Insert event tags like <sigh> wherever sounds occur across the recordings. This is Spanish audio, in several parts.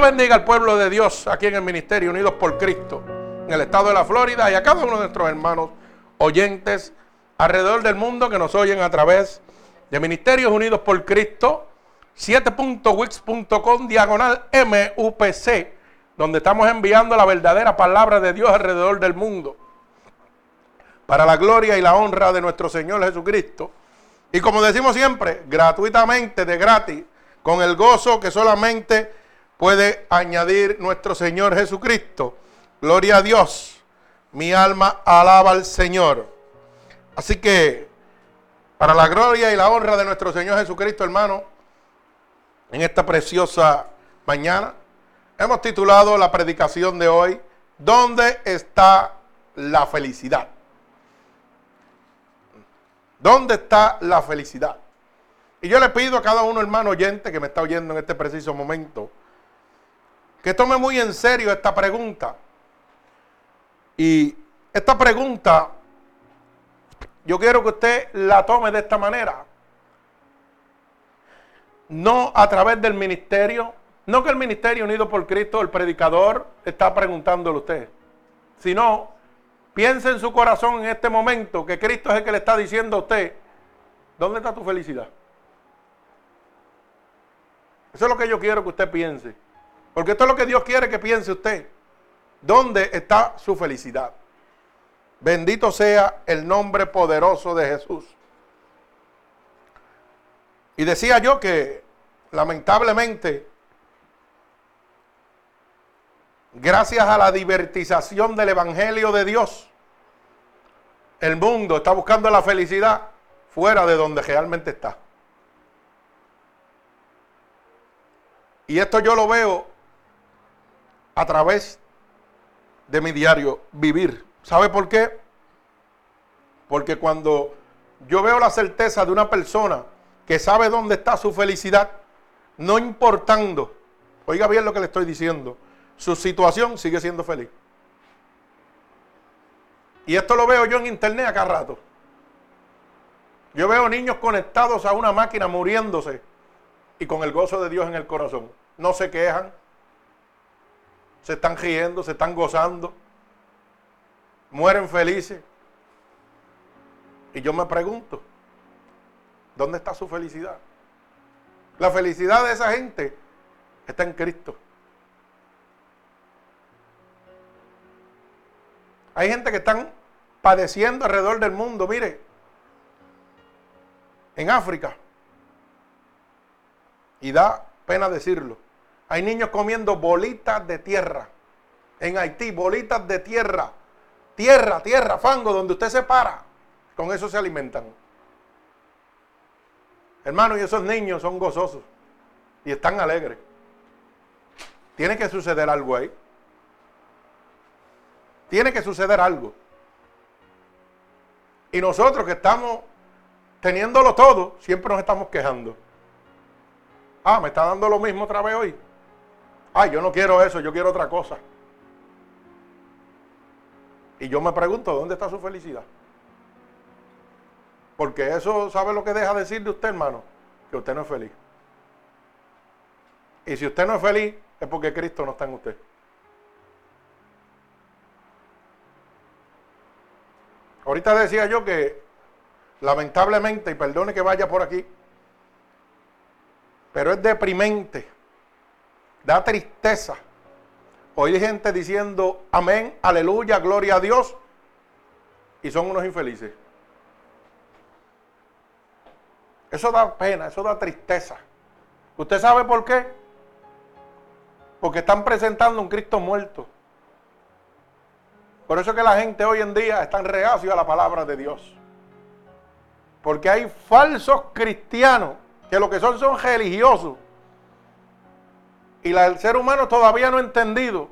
Bendiga al pueblo de Dios aquí en el Ministerio Unidos por Cristo, en el estado de la Florida y a cada uno de nuestros hermanos oyentes alrededor del mundo que nos oyen a través de Ministerios Unidos por Cristo, 7.wix.com diagonal MUPC, donde estamos enviando la verdadera palabra de Dios alrededor del mundo, para la gloria y la honra de nuestro Señor Jesucristo. Y como decimos siempre, gratuitamente, de gratis, con el gozo que solamente puede añadir nuestro Señor Jesucristo. Gloria a Dios. Mi alma alaba al Señor. Así que, para la gloria y la honra de nuestro Señor Jesucristo, hermano, en esta preciosa mañana, hemos titulado la predicación de hoy, ¿Dónde está la felicidad? ¿Dónde está la felicidad? Y yo le pido a cada uno, hermano oyente, que me está oyendo en este preciso momento, que tome muy en serio esta pregunta. Y esta pregunta, yo quiero que usted la tome de esta manera. No a través del ministerio, no que el ministerio unido por Cristo, el predicador, está preguntándole a usted, sino piense en su corazón en este momento que Cristo es el que le está diciendo a usted, ¿dónde está tu felicidad? Eso es lo que yo quiero que usted piense. Porque esto es lo que Dios quiere que piense usted. ¿Dónde está su felicidad? Bendito sea el nombre poderoso de Jesús. Y decía yo que lamentablemente, gracias a la divertización del Evangelio de Dios, el mundo está buscando la felicidad fuera de donde realmente está. Y esto yo lo veo a través de mi diario vivir. ¿Sabe por qué? Porque cuando yo veo la certeza de una persona que sabe dónde está su felicidad, no importando, oiga bien lo que le estoy diciendo, su situación sigue siendo feliz. Y esto lo veo yo en internet acá rato. Yo veo niños conectados a una máquina muriéndose y con el gozo de Dios en el corazón. No se quejan, se están riendo, se están gozando, mueren felices. Y yo me pregunto, ¿dónde está su felicidad? La felicidad de esa gente está en Cristo. Hay gente que están padeciendo alrededor del mundo, mire, en África, y da pena decirlo. Hay niños comiendo bolitas de tierra. En Haití, bolitas de tierra. Tierra, tierra, fango, donde usted se para. Con eso se alimentan. Hermanos, y esos niños son gozosos. Y están alegres. Tiene que suceder algo ahí. Tiene que suceder algo. Y nosotros que estamos teniéndolo todo, siempre nos estamos quejando. Ah, me está dando lo mismo otra vez hoy. Ay, yo no quiero eso, yo quiero otra cosa. Y yo me pregunto, ¿dónde está su felicidad? Porque eso, ¿sabe lo que deja decir de usted, hermano? Que usted no es feliz. Y si usted no es feliz, es porque Cristo no está en usted. Ahorita decía yo que, lamentablemente, y perdone que vaya por aquí, pero es deprimente, da tristeza. Oír gente diciendo amén, aleluya, gloria a Dios, y son unos infelices. Eso da pena, eso da tristeza. ¿Usted sabe por qué? Porque están presentando un Cristo muerto. Por eso es que la gente hoy en día está reacio a la palabra de Dios. Porque hay falsos cristianos que lo que son son religiosos. Y el ser humano todavía no ha entendido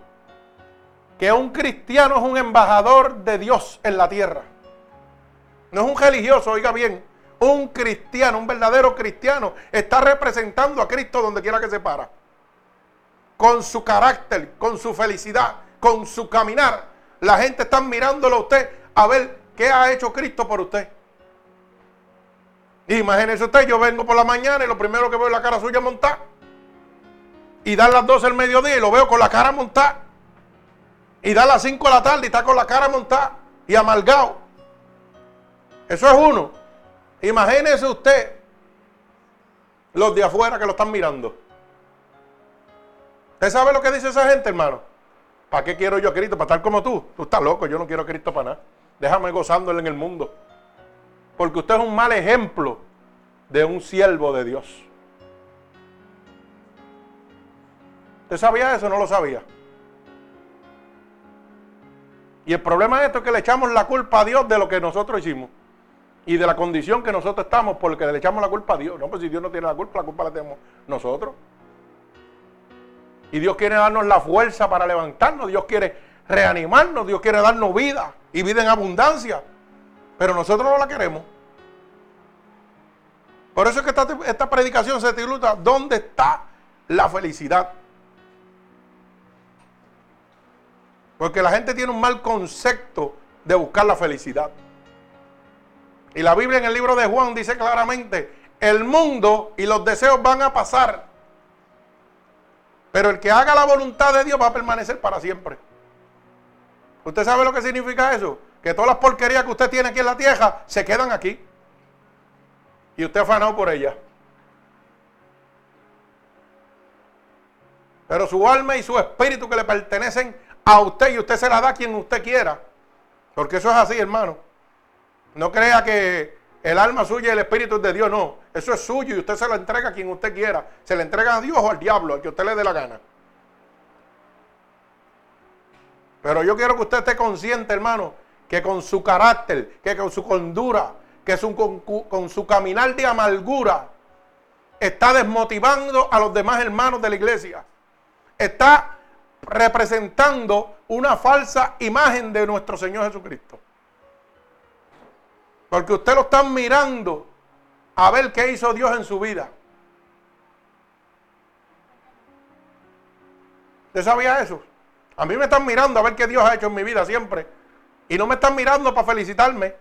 que un cristiano es un embajador de Dios en la tierra. No es un religioso, oiga bien, un cristiano, un verdadero cristiano, está representando a Cristo donde quiera que se para. Con su carácter, con su felicidad, con su caminar. La gente está mirándolo a usted a ver qué ha hecho Cristo por usted. Imagínese usted, yo vengo por la mañana y lo primero que veo es la cara suya montada. Y da las 12 del mediodía y lo veo con la cara montada. Y da las 5 de la tarde y está con la cara montada y amargado. Eso es uno. Imagínese usted los de afuera que lo están mirando. ¿Usted sabe lo que dice esa gente, hermano? ¿Para qué quiero yo a Cristo? ¿Para estar como tú? Tú estás loco, yo no quiero a Cristo para nada. Déjame gozándole en el mundo. Porque usted es un mal ejemplo de un siervo de Dios. ¿Usted sabía eso no lo sabía? Y el problema de esto es que le echamos la culpa a Dios de lo que nosotros hicimos. Y de la condición que nosotros estamos porque le echamos la culpa a Dios. No, pues si Dios no tiene la culpa, la culpa la tenemos nosotros. Y Dios quiere darnos la fuerza para levantarnos. Dios quiere reanimarnos. Dios quiere darnos vida y vida en abundancia. Pero nosotros no la queremos. Por eso es que esta, esta predicación se titula ¿Dónde está la felicidad? Porque la gente tiene un mal concepto de buscar la felicidad. Y la Biblia en el libro de Juan dice claramente, el mundo y los deseos van a pasar. Pero el que haga la voluntad de Dios va a permanecer para siempre. ¿Usted sabe lo que significa eso? Que todas las porquerías que usted tiene aquí en la tierra se quedan aquí. Y usted afanado por ellas. Pero su alma y su espíritu que le pertenecen a usted y usted se la da a quien usted quiera. Porque eso es así, hermano. No crea que el alma suya y el espíritu es de Dios, no. Eso es suyo y usted se lo entrega a quien usted quiera. Se le entrega a Dios o al diablo, al que usted le dé la gana. Pero yo quiero que usted esté consciente, hermano, que con su carácter, que con su condura, que con, con su caminar de amargura, está desmotivando a los demás hermanos de la iglesia. Está representando una falsa imagen de nuestro Señor Jesucristo. Porque usted lo está mirando a ver qué hizo Dios en su vida. ¿Usted sabía eso? A mí me están mirando a ver qué Dios ha hecho en mi vida siempre. Y no me están mirando para felicitarme.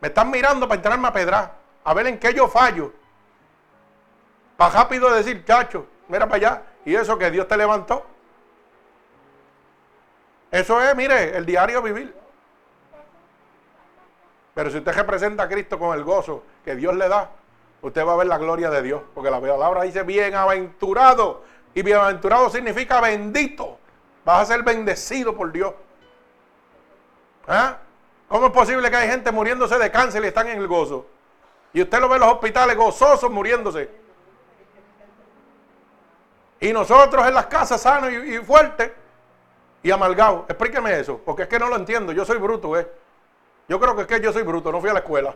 Me están mirando para entrarme a pedrar. A ver en qué yo fallo. Para rápido decir, chacho, mira para allá. Y eso que Dios te levantó. Eso es, mire, el diario vivir. Pero si usted representa a Cristo con el gozo que Dios le da, usted va a ver la gloria de Dios. Porque la palabra dice bienaventurado. Y bienaventurado significa bendito. Vas a ser bendecido por Dios. ¿Ah? ¿Cómo es posible que hay gente muriéndose de cáncer y están en el gozo? Y usted lo ve en los hospitales gozosos muriéndose. Y nosotros en las casas sanos y, fuertes y amargados. Explíqueme eso, porque es que no lo entiendo. Yo soy bruto, ¿eh? Yo creo que es que yo soy bruto, no fui a la escuela.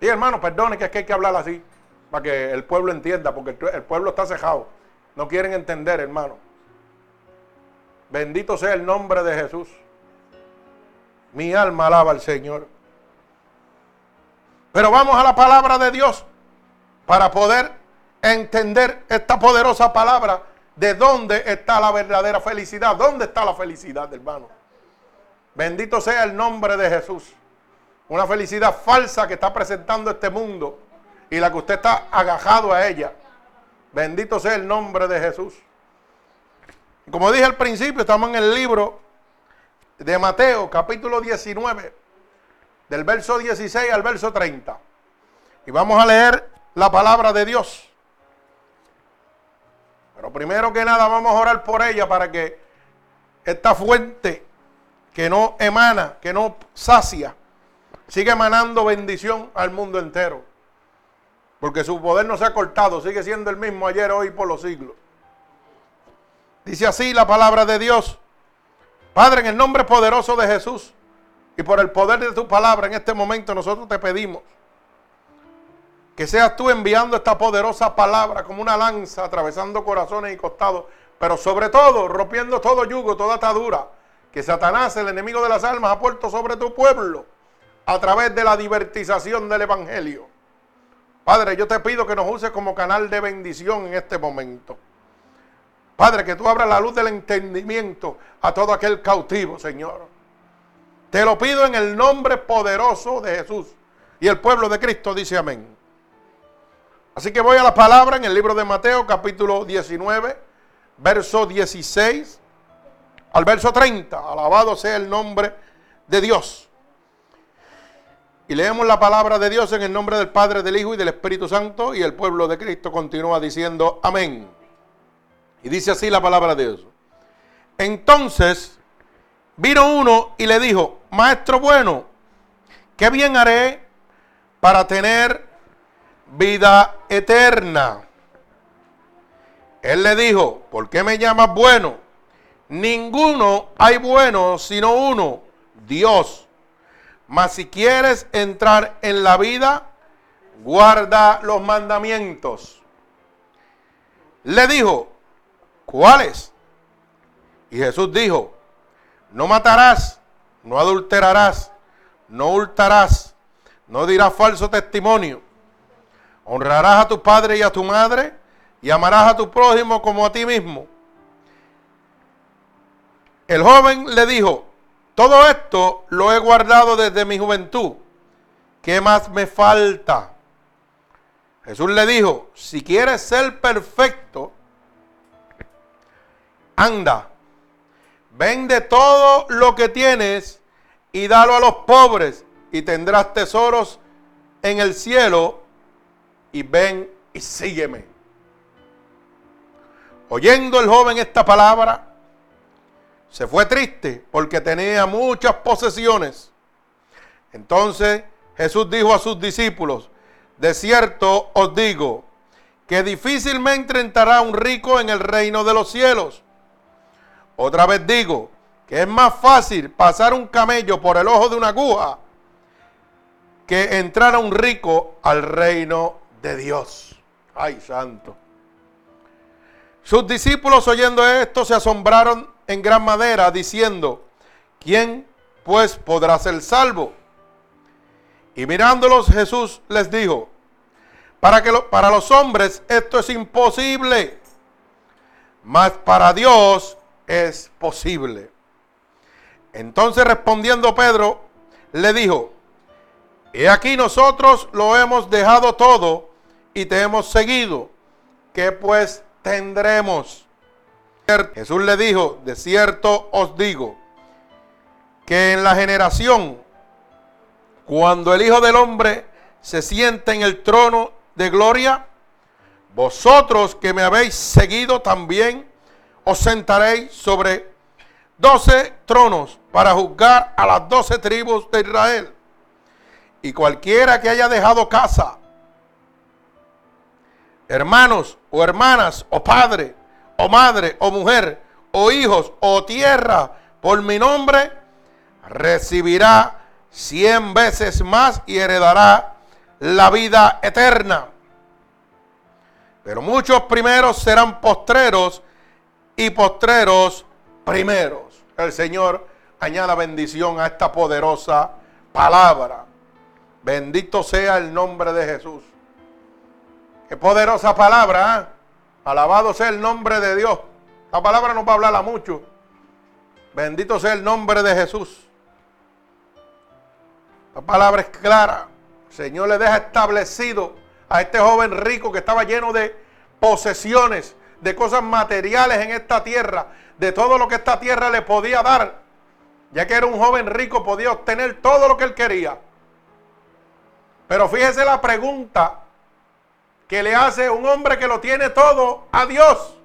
Y hermano, perdone que es que hay que hablar así, para que el pueblo entienda, porque el pueblo está cejado. No quieren entender, hermano. Bendito sea el nombre de Jesús. Mi alma alaba al Señor. Pero vamos a la palabra de Dios para poder entender esta poderosa palabra de dónde está la verdadera felicidad. ¿Dónde está la felicidad, hermano? Bendito sea el nombre de Jesús. Una felicidad falsa que está presentando este mundo y la que usted está agajado a ella. Bendito sea el nombre de Jesús. Como dije al principio, estamos en el libro de Mateo, capítulo 19, del verso 16 al verso 30. Y vamos a leer la palabra de Dios. Pero primero que nada vamos a orar por ella para que esta fuente que no emana, que no sacia, sigue emanando bendición al mundo entero. Porque su poder no se ha cortado, sigue siendo el mismo ayer, hoy, por los siglos. Dice así la palabra de Dios. Padre, en el nombre poderoso de Jesús y por el poder de tu palabra en este momento nosotros te pedimos que seas tú enviando esta poderosa palabra como una lanza atravesando corazones y costados, pero sobre todo rompiendo todo yugo, toda atadura que Satanás, el enemigo de las almas, ha puesto sobre tu pueblo a través de la divertización del Evangelio. Padre, yo te pido que nos uses como canal de bendición en este momento. Padre, que tú abras la luz del entendimiento a todo aquel cautivo, Señor. Te lo pido en el nombre poderoso de Jesús. Y el pueblo de Cristo dice amén. Así que voy a la palabra en el libro de Mateo, capítulo 19, verso 16 al verso 30. Alabado sea el nombre de Dios. Y leemos la palabra de Dios en el nombre del Padre, del Hijo y del Espíritu Santo. Y el pueblo de Cristo continúa diciendo amén. Y dice así la palabra de Dios. Entonces vino uno y le dijo, Maestro bueno, ¿qué bien haré para tener vida eterna? Él le dijo, ¿por qué me llamas bueno? Ninguno hay bueno sino uno, Dios. Mas si quieres entrar en la vida, guarda los mandamientos. Le dijo, ¿cuáles? Y Jesús dijo, no matarás, no adulterarás, no hurtarás, no dirás falso testimonio, honrarás a tu padre y a tu madre y amarás a tu prójimo como a ti mismo. El joven le dijo, todo esto lo he guardado desde mi juventud. ¿Qué más me falta? Jesús le dijo, si quieres ser perfecto, anda, vende todo lo que tienes y dalo a los pobres y tendrás tesoros en el cielo y ven y sígueme. Oyendo el joven esta palabra, se fue triste porque tenía muchas posesiones. Entonces Jesús dijo a sus discípulos, de cierto os digo, que difícilmente entrará un rico en el reino de los cielos. Otra vez digo que es más fácil pasar un camello por el ojo de una aguja que entrar a un rico al reino de Dios. Ay, santo. Sus discípulos oyendo esto se asombraron en gran manera, diciendo, ¿quién pues podrá ser salvo? Y mirándolos Jesús les dijo, para, que para los hombres esto es imposible, mas para Dios es posible. Entonces respondiendo Pedro, le dijo, he aquí nosotros lo hemos dejado todo y te hemos seguido. ¿Qué pues tendremos? Jesús le dijo, de cierto os digo, que en la generación, cuando el Hijo del Hombre se siente en el trono de gloria, vosotros que me habéis seguido también, os sentaréis sobre doce tronos para juzgar a las doce tribus de Israel. Y cualquiera que haya dejado casa, hermanos o hermanas o padre, o madre, o mujer, o hijos, o tierra, por mi nombre, recibirá cien veces más y heredará la vida eterna. Pero muchos primeros serán postreros y postreros primeros. El Señor añada bendición a esta poderosa palabra. Bendito sea el nombre de Jesús. Qué poderosa palabra. ¿eh? Alabado sea el nombre de Dios. La palabra nos va a hablar mucho. Bendito sea el nombre de Jesús. La palabra es clara. El Señor le deja establecido a este joven rico que estaba lleno de posesiones, de cosas materiales en esta tierra, de todo lo que esta tierra le podía dar. Ya que era un joven rico, podía obtener todo lo que él quería. Pero fíjese la pregunta que le hace un hombre que lo tiene todo a Dios.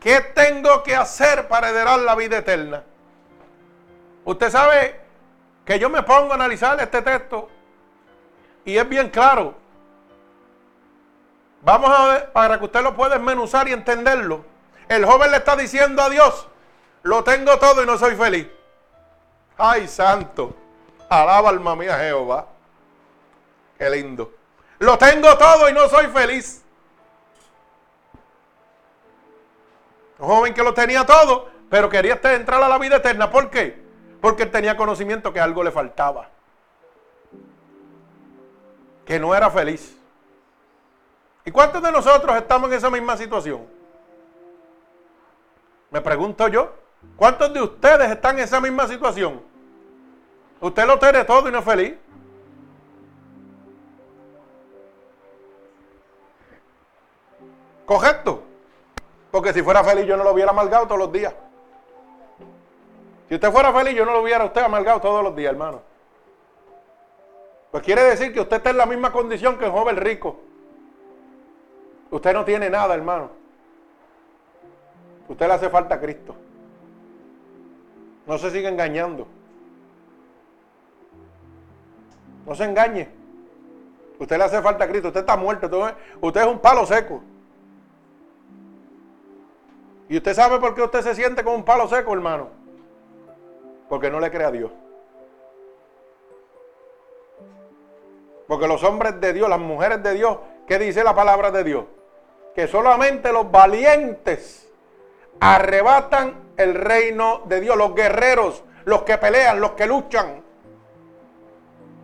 ¿Qué tengo que hacer para heredar la vida eterna? Usted sabe que yo me pongo a analizar este texto y es bien claro. Vamos a ver para que usted lo pueda desmenuzar y entenderlo. El joven le está diciendo a Dios, lo tengo todo y no soy feliz. Ay, santo. Alaba alma mía Jehová. Qué lindo. Lo tengo todo y no soy feliz. Un joven que lo tenía todo, pero quería entrar a la vida eterna. ¿Por qué? Porque él tenía conocimiento que algo le faltaba. Que no era feliz. ¿Y cuántos de nosotros estamos en esa misma situación? Me pregunto yo. ¿Cuántos de ustedes están en esa misma situación? Usted lo tiene todo y no es feliz. ¿Correcto? Porque si fuera feliz yo no lo hubiera amargado todos los días. Si usted fuera feliz yo no lo hubiera usted amargado todos los días, hermano. Pues quiere decir que usted está en la misma condición que el joven rico. Usted no tiene nada, hermano. Usted le hace falta a Cristo. No se siga engañando. No se engañe. Usted le hace falta a Cristo. Usted está muerto. Usted es un palo seco. ¿Y usted sabe por qué usted se siente como un palo seco, hermano? Porque no le cree a Dios. Porque los hombres de Dios, las mujeres de Dios, ¿qué dice la palabra de Dios? Que solamente los valientes arrebatan el reino de Dios. Los guerreros, los que pelean, los que luchan,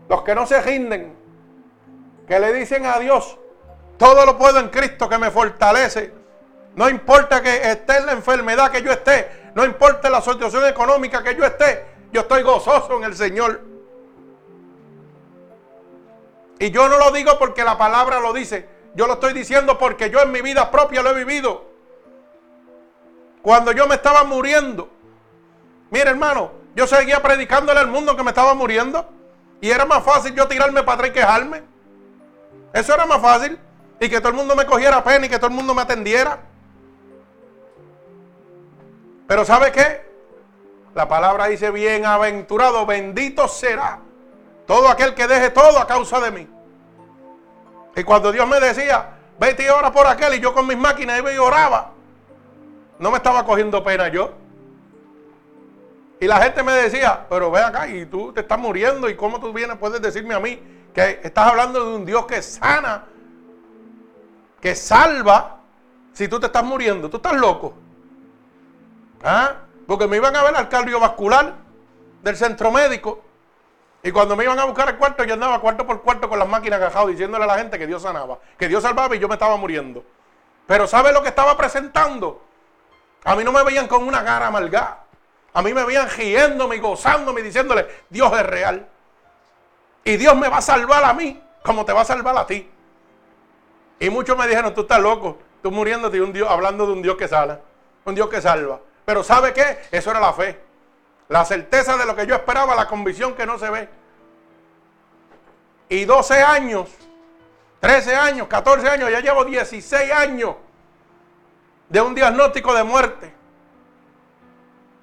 los que no se rinden, que le dicen a Dios, todo lo puedo en Cristo que me fortalece. No importa que esté la enfermedad que yo esté, no importa la situación económica que yo esté, yo estoy gozoso en el Señor. Y yo no lo digo porque la palabra lo dice, yo lo estoy diciendo porque yo en mi vida propia lo he vivido. Cuando yo me estaba muriendo, mire hermano, yo seguía predicándole al mundo que me estaba muriendo. Y era más fácil yo tirarme para atrás y quejarme. Eso era más fácil. Y que todo el mundo me cogiera pena y que todo el mundo me atendiera. Pero ¿sabe qué? La palabra dice, bienaventurado, bendito será todo aquel que deje todo a causa de mí. Y cuando Dios me decía, vete y ora por aquel, y yo con mis máquinas iba y oraba, no me estaba cogiendo pena yo. Y la gente me decía, pero ve acá y tú te estás muriendo y cómo tú vienes, puedes decirme a mí que estás hablando de un Dios que sana, que salva, si tú te estás muriendo, tú estás loco. ¿Ah? Porque me iban a ver al cardiovascular del centro médico. Y cuando me iban a buscar el cuarto, yo andaba cuarto por cuarto con las máquinas agajadas diciéndole a la gente que Dios sanaba, que Dios salvaba y yo me estaba muriendo. Pero ¿sabe lo que estaba presentando? A mí no me veían con una cara amargada. A mí me veían riéndome y gozándome y diciéndole, Dios es real. Y Dios me va a salvar a mí como te va a salvar a ti. Y muchos me dijeron, tú estás loco, tú muriéndote un Dios, hablando de un Dios que salva, un Dios que salva. Pero ¿sabe qué? Eso era la fe. La certeza de lo que yo esperaba, la convicción que no se ve. Y 12 años, 13 años, 14 años, ya llevo 16 años de un diagnóstico de muerte.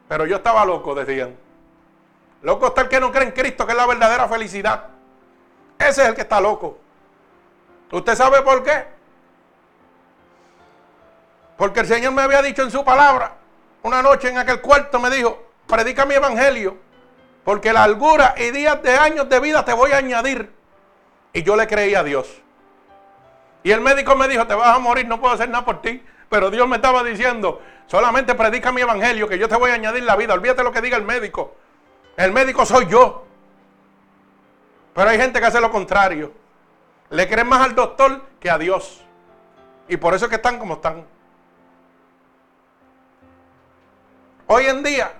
Pero yo estaba loco, decían. Loco está el que no cree en Cristo, que es la verdadera felicidad. Ese es el que está loco. ¿Usted sabe por qué? Porque el Señor me había dicho en su palabra una noche en aquel cuarto me dijo, predica mi evangelio, porque la largura y días de años de vida te voy a añadir. Y yo le creí a Dios. Y el médico me dijo, te vas a morir, no puedo hacer nada por ti. Pero Dios me estaba diciendo, solamente predica mi evangelio, que yo te voy a añadir la vida. Olvídate lo que diga el médico. El médico soy yo. Pero hay gente que hace lo contrario. Le creen más al doctor que a Dios. Y por eso es que están como están. Hoy en día,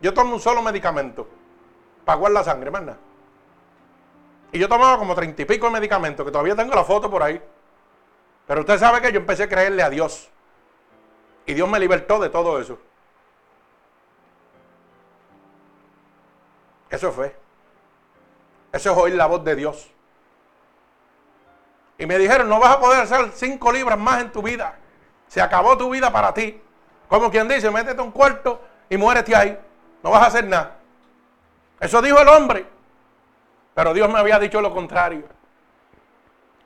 yo tomo un solo medicamento para guardar la sangre, ¿verdad? Y yo tomaba como treinta y pico de medicamentos, que todavía tengo la foto por ahí. Pero usted sabe que yo empecé a creerle a Dios. Y Dios me libertó de todo eso. Eso fue. Eso es oír la voz de Dios. Y me dijeron, no vas a poder hacer cinco libras más en tu vida. Se acabó tu vida para ti. Como quien dice, métete un cuarto y muérete ahí. No vas a hacer nada. Eso dijo el hombre. Pero Dios me había dicho lo contrario.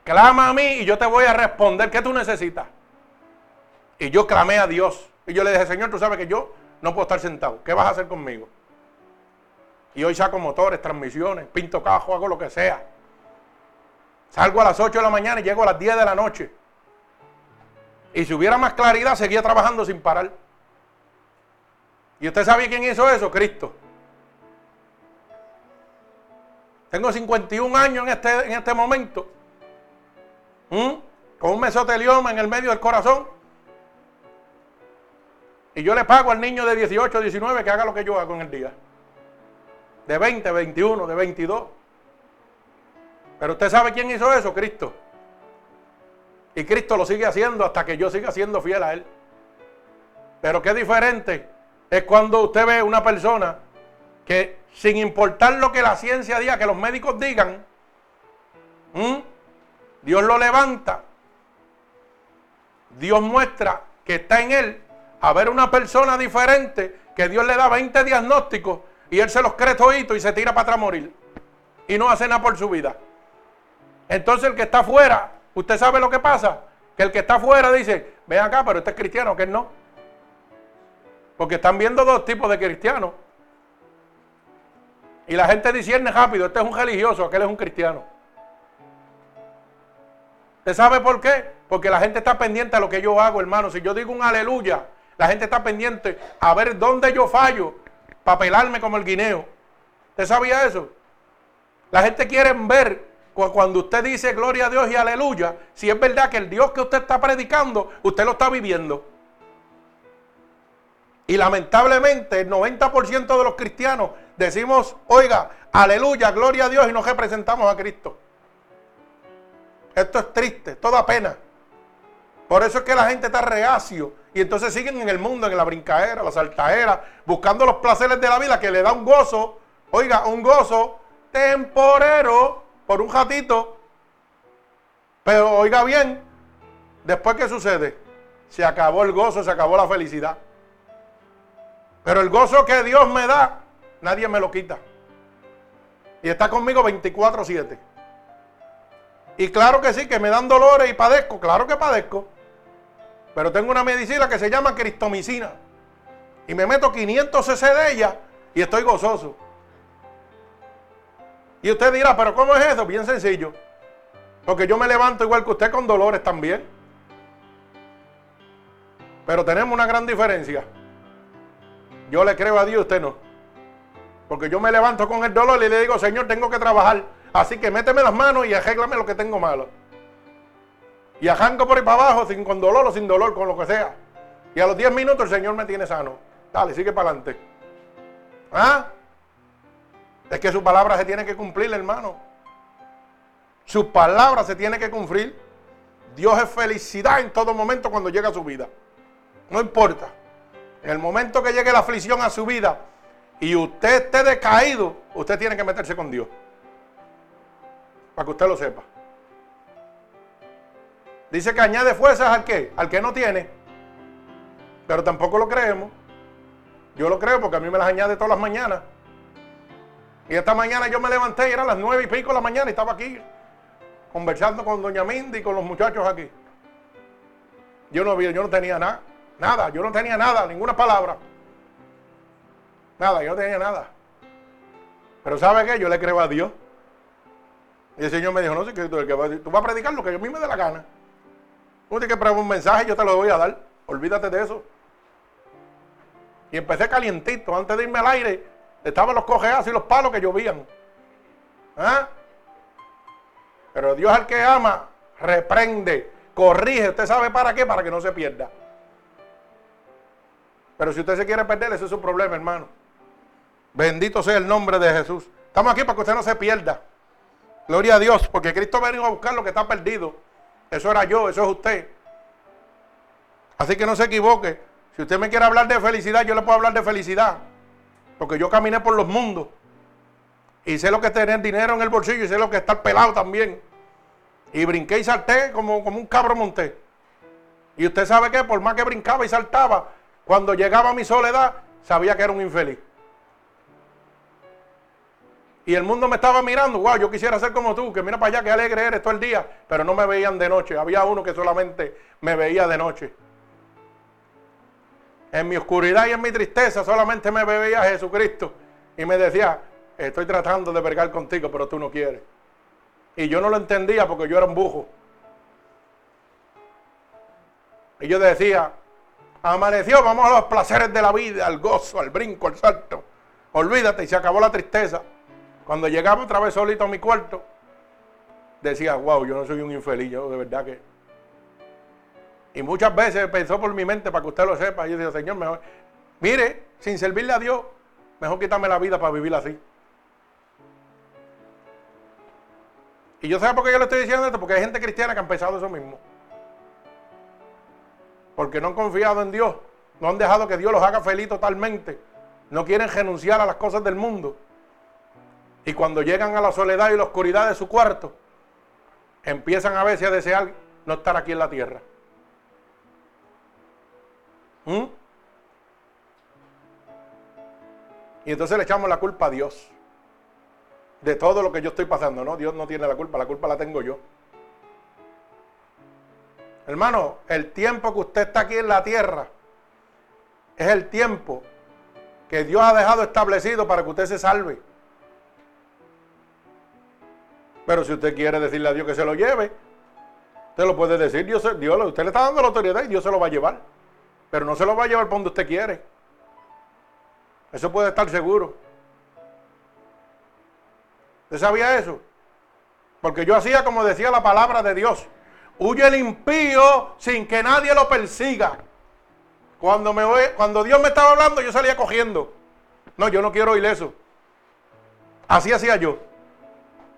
Clama a mí y yo te voy a responder. ¿Qué tú necesitas? Y yo clamé a Dios. Y yo le dije, Señor, tú sabes que yo no puedo estar sentado. ¿Qué vas a hacer conmigo? Y hoy saco motores, transmisiones, pinto cajo, hago lo que sea. Salgo a las 8 de la mañana y llego a las 10 de la noche. Y si hubiera más claridad, seguía trabajando sin parar. ¿Y usted sabe quién hizo eso? Cristo. Tengo 51 años en este, en este momento. ¿Mm? Con un mesotelioma en el medio del corazón. Y yo le pago al niño de 18, 19 que haga lo que yo hago en el día. De 20, 21, de 22. Pero usted sabe quién hizo eso, Cristo. Y Cristo lo sigue haciendo hasta que yo siga siendo fiel a Él. Pero qué diferente es cuando usted ve una persona que sin importar lo que la ciencia diga, que los médicos digan, Dios lo levanta, Dios muestra que está en él a ver una persona diferente que Dios le da 20 diagnósticos y él se los cree toditos y se tira para atrás morir y no hace nada por su vida. Entonces el que está afuera, usted sabe lo que pasa, que el que está afuera dice, ven acá, pero este es cristiano, que no. Porque están viendo dos tipos de cristianos. Y la gente discierne rápido, este es un religioso, aquel es un cristiano. ¿Usted sabe por qué? Porque la gente está pendiente a lo que yo hago, hermano. Si yo digo un aleluya, la gente está pendiente a ver dónde yo fallo para pelarme como el guineo. ¿Usted sabía eso? La gente quiere ver cuando usted dice gloria a Dios y aleluya, si es verdad que el Dios que usted está predicando, usted lo está viviendo. Y lamentablemente el 90% de los cristianos decimos, oiga, aleluya, gloria a Dios y nos representamos a Cristo. Esto es triste, toda pena. Por eso es que la gente está reacio y entonces siguen en el mundo, en la brincadera, la saltadera, buscando los placeres de la vida que le da un gozo, oiga, un gozo temporero por un ratito. Pero oiga bien, después qué sucede? Se acabó el gozo, se acabó la felicidad. Pero el gozo que Dios me da, nadie me lo quita. Y está conmigo 24/7. Y claro que sí, que me dan dolores y padezco, claro que padezco. Pero tengo una medicina que se llama cristomicina. Y me meto 500 cc de ella y estoy gozoso. Y usted dirá, pero ¿cómo es eso? Bien sencillo. Porque yo me levanto igual que usted con dolores también. Pero tenemos una gran diferencia. Yo le creo a Dios, usted no. Porque yo me levanto con el dolor y le digo, Señor, tengo que trabajar. Así que méteme las manos y arréglame lo que tengo malo. Y arranco por ahí para abajo, sin, con dolor o sin dolor, con lo que sea. Y a los 10 minutos el Señor me tiene sano. Dale, sigue para adelante. ¿Ah? Es que su palabra se tiene que cumplir, hermano. Su palabra se tiene que cumplir. Dios es felicidad en todo momento cuando llega a su vida. No importa. En el momento que llegue la aflicción a su vida y usted esté decaído, usted tiene que meterse con Dios. Para que usted lo sepa. Dice que añade fuerzas al que, al que no tiene. Pero tampoco lo creemos. Yo lo creo porque a mí me las añade todas las mañanas. Y esta mañana yo me levanté y eran las nueve y pico de la mañana y estaba aquí conversando con doña Mindy y con los muchachos aquí. Yo no, yo no tenía nada. Nada, yo no tenía nada, ninguna palabra. Nada, yo no tenía nada. Pero ¿sabe qué? Yo le creo a Dios. Y el Señor me dijo, no, sé que tú, vas a predicar lo que yo a mí me dé la gana. Tú tienes que preparar un mensaje, yo te lo voy a dar. Olvídate de eso. Y empecé calientito. Antes de irme al aire, estaban los cojeazos y los palos que llovían. ¿Ah? Pero Dios al que ama, reprende, corrige. ¿Usted sabe para qué? Para que no se pierda. Pero si usted se quiere perder, ese es su problema, hermano. Bendito sea el nombre de Jesús. Estamos aquí para que usted no se pierda. Gloria a Dios, porque Cristo venido a buscar lo que está perdido. Eso era yo, eso es usted. Así que no se equivoque. Si usted me quiere hablar de felicidad, yo le puedo hablar de felicidad. Porque yo caminé por los mundos. Y sé lo que es tener dinero en el bolsillo y sé lo que es estar pelado también. Y brinqué y salté como, como un cabro monté. Y usted sabe que por más que brincaba y saltaba, cuando llegaba a mi soledad, sabía que era un infeliz. Y el mundo me estaba mirando, wow, yo quisiera ser como tú, que mira para allá, que alegre eres todo el día, pero no me veían de noche. Había uno que solamente me veía de noche. En mi oscuridad y en mi tristeza solamente me veía Jesucristo y me decía, estoy tratando de vergar contigo, pero tú no quieres. Y yo no lo entendía porque yo era un bujo. Y yo decía, Amaneció, vamos a los placeres de la vida, al gozo, al brinco, al salto. Olvídate, y se acabó la tristeza. Cuando llegaba otra vez solito a mi cuarto, decía, wow, yo no soy un infeliz, yo de verdad que. Y muchas veces pensó por mi mente, para que usted lo sepa, y yo decía, Señor, mejor, mire, sin servirle a Dios, mejor quítame la vida para vivir así. Y yo sé por qué yo le estoy diciendo esto, porque hay gente cristiana que ha empezado eso mismo. porque no han confiado en Dios, no han dejado que Dios los haga feliz totalmente, no quieren renunciar a las cosas del mundo. Y cuando llegan a la soledad y la oscuridad de su cuarto, empiezan a veces a desear no estar aquí en la tierra. ¿Mm? Y entonces le echamos la culpa a Dios de todo lo que yo estoy pasando. No, Dios no tiene la culpa, la culpa la tengo yo. Hermano, el tiempo que usted está aquí en la tierra es el tiempo que Dios ha dejado establecido para que usted se salve. Pero si usted quiere decirle a Dios que se lo lleve, usted lo puede decir, Dios, Dios usted le está dando la autoridad y Dios se lo va a llevar. Pero no se lo va a llevar por donde usted quiere. Eso puede estar seguro. ¿Usted sabía eso? Porque yo hacía como decía la palabra de Dios. Huye el impío sin que nadie lo persiga. Cuando, me cuando Dios me estaba hablando, yo salía cogiendo. No, yo no quiero oír eso. Así hacía yo.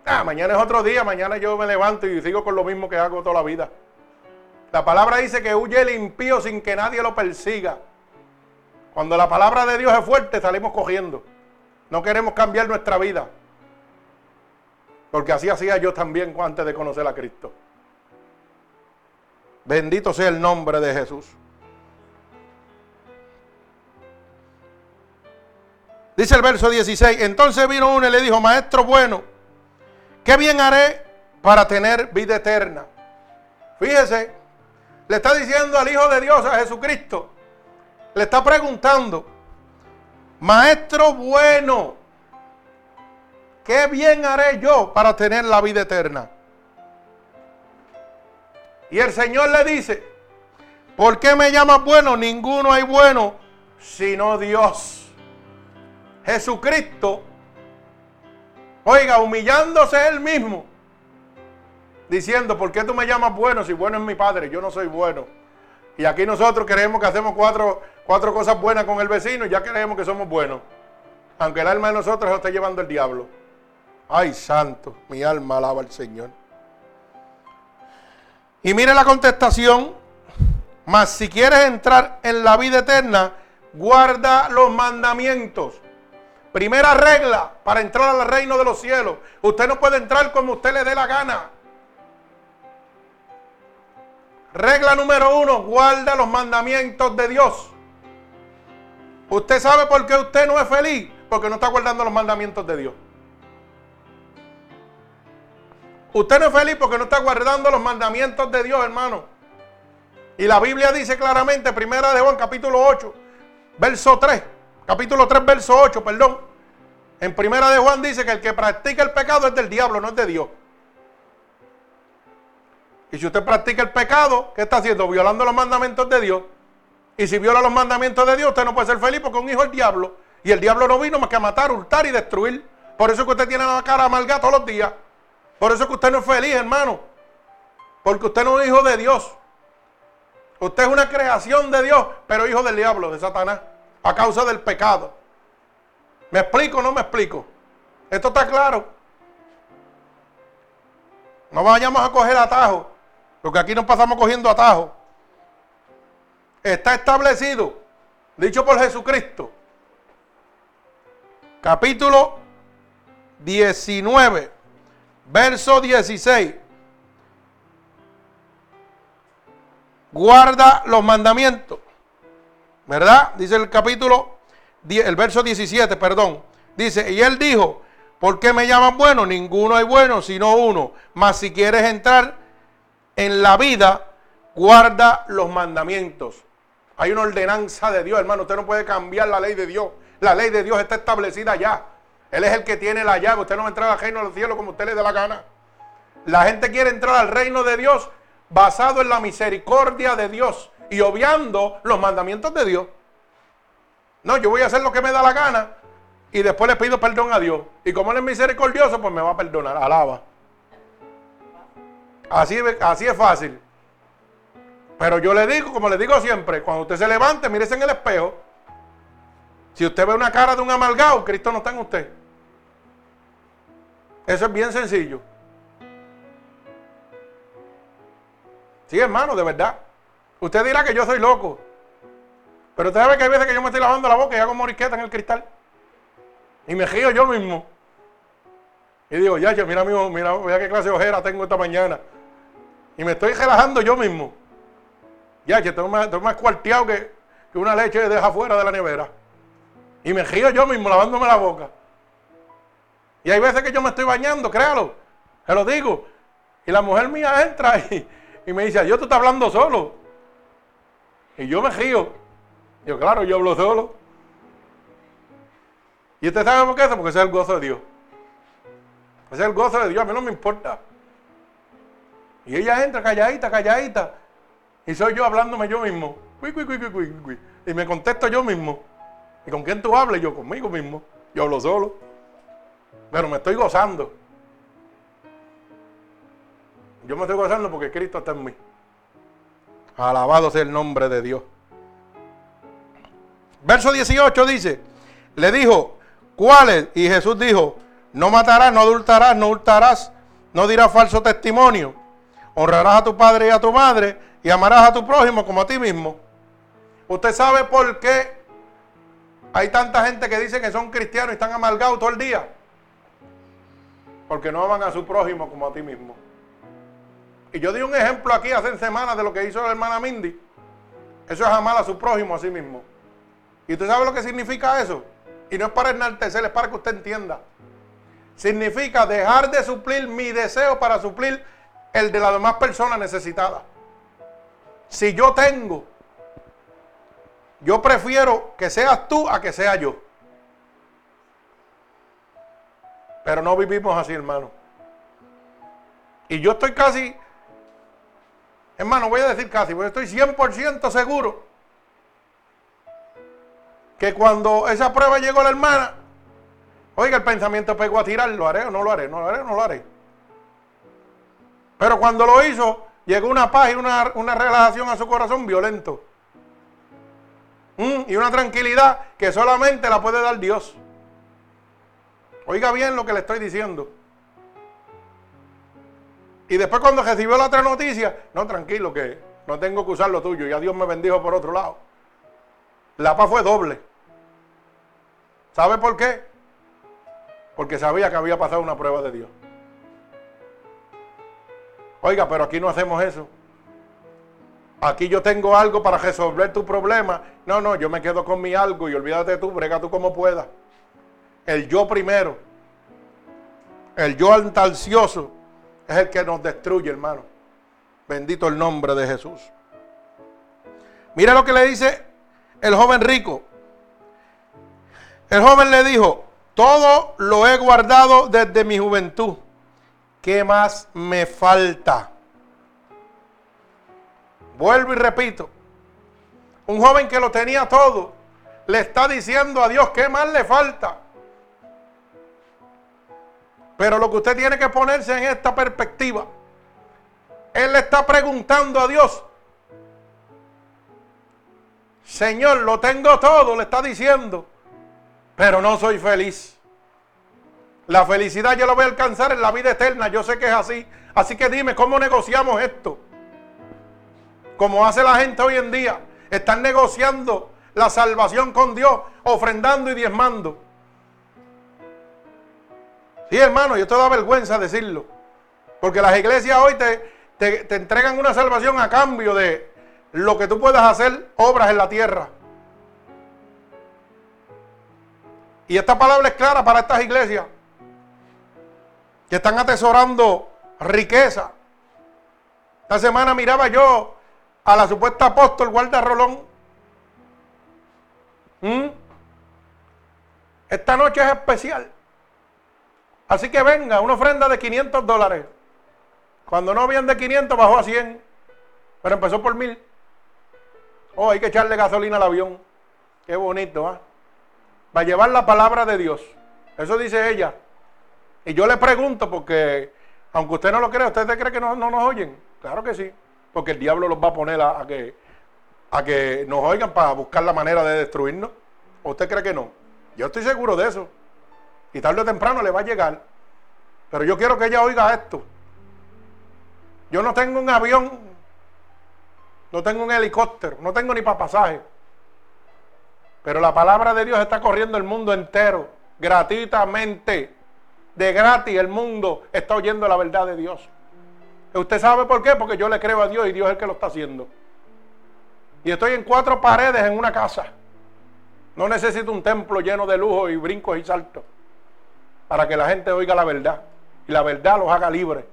Ah, mañana es otro día, mañana yo me levanto y sigo con lo mismo que hago toda la vida. La palabra dice que huye el impío sin que nadie lo persiga. Cuando la palabra de Dios es fuerte, salimos cogiendo. No queremos cambiar nuestra vida. Porque así hacía yo también antes de conocer a Cristo. Bendito sea el nombre de Jesús. Dice el verso 16, entonces vino uno y le dijo, maestro bueno, ¿Qué bien haré para tener vida eterna? Fíjese, le está diciendo al Hijo de Dios, a Jesucristo, le está preguntando, Maestro bueno, ¿qué bien haré yo para tener la vida eterna? Y el Señor le dice, ¿por qué me llamas bueno? Ninguno hay bueno sino Dios. Jesucristo Oiga, humillándose él mismo. Diciendo, ¿por qué tú me llamas bueno si bueno es mi padre? Yo no soy bueno. Y aquí nosotros creemos que hacemos cuatro, cuatro cosas buenas con el vecino y ya creemos que somos buenos. Aunque el alma de nosotros lo esté llevando el diablo. Ay, santo, mi alma alaba al Señor. Y mire la contestación. Mas si quieres entrar en la vida eterna, guarda los mandamientos. Primera regla para entrar al reino de los cielos. Usted no puede entrar como usted le dé la gana. Regla número uno, guarda los mandamientos de Dios. ¿Usted sabe por qué usted no es feliz? Porque no está guardando los mandamientos de Dios. Usted no es feliz porque no está guardando los mandamientos de Dios, hermano. Y la Biblia dice claramente, primera de Juan, capítulo 8, verso 3 capítulo 3, verso 8, perdón. En primera de Juan dice que el que practica el pecado es del diablo, no es de Dios. Y si usted practica el pecado, ¿qué está haciendo? Violando los mandamientos de Dios. Y si viola los mandamientos de Dios, usted no puede ser feliz porque es un hijo del diablo. Y el diablo no vino más que a matar, hurtar y destruir. Por eso que usted tiene la cara amarga todos los días. Por eso que usted no es feliz, hermano. Porque usted no es hijo de Dios. Usted es una creación de Dios, pero hijo del diablo, de Satanás a causa del pecado. ¿Me explico o no me explico? ¿Esto está claro? No vayamos a coger atajo, porque aquí no pasamos cogiendo atajo. Está establecido, dicho por Jesucristo, capítulo 19, verso 16. Guarda los mandamientos ¿Verdad? Dice el capítulo, el verso 17, perdón. Dice, y él dijo, ¿por qué me llaman bueno? Ninguno hay bueno, sino uno. Mas si quieres entrar en la vida, guarda los mandamientos. Hay una ordenanza de Dios, hermano. Usted no puede cambiar la ley de Dios. La ley de Dios está establecida ya. Él es el que tiene la llave. Usted no va a entrar al reino de los cielos como usted le dé la gana. La gente quiere entrar al reino de Dios basado en la misericordia de Dios y obviando los mandamientos de Dios. No, yo voy a hacer lo que me da la gana y después le pido perdón a Dios. Y como Él es misericordioso, pues me va a perdonar. Alaba. Así, es fácil. Pero yo le digo, como le digo siempre, cuando usted se levante, mírese en el espejo. Si usted ve una cara de un amargado, Cristo no está en usted. Eso es bien sencillo. Sí, hermano, de verdad. Usted dirá que yo soy loco. Pero usted sabe que hay veces que yo me estoy lavando la boca y hago morisqueta en el cristal. Y me río yo mismo. Y digo, ya, mira, mira, mira qué clase de ojera tengo esta mañana. Y me estoy relajando yo mismo. Ya, que estoy más, más cuarteado que, que una leche deja fuera de la nevera. Y me río yo mismo lavándome la boca. Y hay veces que yo me estoy bañando, créalo. Se lo digo. Y la mujer mía entra <laughs> y, y me dice, yo tú estás hablando solo. Y yo me río. Yo, claro, yo hablo solo. ¿Y usted sabe por qué eso? Porque ese es el gozo de Dios. Ese es el gozo de Dios, a mí no me importa. Y ella entra calladita, calladita. Y soy yo hablándome yo mismo. Y me contesto yo mismo. ¿Y con quién tú hablas? Yo conmigo mismo. Yo hablo solo. Pero me estoy gozando. Yo me estoy gozando porque Cristo está en mí. Alabado sea el nombre de Dios. Verso 18 dice, le dijo, ¿cuáles? Y Jesús dijo, no matarás, no adultarás, no hurtarás, no dirás falso testimonio, honrarás a tu padre y a tu madre y amarás a tu prójimo como a ti mismo. ¿Usted sabe por qué hay tanta gente que dice que son cristianos y están amargados todo el día? Porque no aman a su prójimo como a ti mismo. Y yo di un ejemplo aquí hace semanas de lo que hizo la hermana Mindy. Eso es amar a su prójimo a sí mismo. ¿Y usted sabe lo que significa eso? Y no es para enaltecer, es para que usted entienda. Significa dejar de suplir mi deseo para suplir el de las demás personas necesitadas. Si yo tengo, yo prefiero que seas tú a que sea yo. Pero no vivimos así, hermano. Y yo estoy casi Hermano, voy a decir casi, porque estoy 100% seguro que cuando esa prueba llegó a la hermana, oiga, el pensamiento pegó a tirar, ¿lo haré o no lo haré? ¿No lo haré no lo haré? Pero cuando lo hizo, llegó una paz y una, relajación a su corazón violento. Mm, y una tranquilidad que solamente la puede dar Dios. Oiga bien lo que le estoy diciendo. Y después cuando recibió la otra noticia, no, tranquilo, que no tengo que usar lo tuyo, ya Dios me bendijo por otro lado. La paz fue doble. ¿Sabe por qué? Porque sabía que había pasado una prueba de Dios. Oiga, pero aquí no hacemos eso. Aquí yo tengo algo para resolver tu problema. No, no, yo me quedo con mi algo y olvídate tú, brega tú como puedas. El yo primero. El yo antalcioso es el que nos destruye, hermano. Bendito el nombre de Jesús. Mira lo que le dice el joven rico. El joven le dijo, todo lo he guardado desde mi juventud. ¿Qué más me falta? Vuelvo y repito. Un joven que lo tenía todo, le está diciendo a Dios, ¿qué más le falta? Pero lo que usted tiene que ponerse en esta perspectiva, Él le está preguntando a Dios, Señor, lo tengo todo, le está diciendo, pero no soy feliz. La felicidad yo la voy a alcanzar en la vida eterna, yo sé que es así. Así que dime, ¿cómo negociamos esto? Como hace la gente hoy en día, están negociando la salvación con Dios, ofrendando y diezmando. Sí, hermano, yo te da vergüenza decirlo. Porque las iglesias hoy te, te, entregan una salvación a cambio de lo que tú puedas hacer obras en la tierra. Y esta palabra es clara para estas iglesias que están atesorando riqueza. Esta semana miraba yo a la supuesta apóstol Guarda Rolón. ¿Mm? Esta noche es especial. Así que venga, una ofrenda de 500 dólares. Cuando no habían de 500 bajó a 100, pero empezó por 1000. Oh, hay que echarle gasolina al avión. Qué bonito, ¿ah? Va a llevar la palabra de Dios. Eso dice ella. Y yo le pregunto, porque aunque usted no lo crea, ¿usted cree que no, nos oyen? Claro que sí. Porque el diablo los va a poner a, que, a que nos oigan para buscar la manera de destruirnos. ¿O usted cree que no? Yo estoy seguro de eso. Y tarde o temprano le va a llegar. Pero yo quiero que ella oiga esto. Yo no tengo un avión no tengo un helicóptero, no tengo ni para pasaje. Pero la palabra de Dios está corriendo el mundo entero, gratuitamente. De gratis el mundo está oyendo la verdad de Dios. ¿Usted sabe por qué? Porque yo le creo a Dios y Dios es el que lo está haciendo. Y estoy en cuatro paredes en una casa. No necesito un templo lleno de lujo y brincos y saltos para que la gente oiga la verdad y la verdad los haga libres.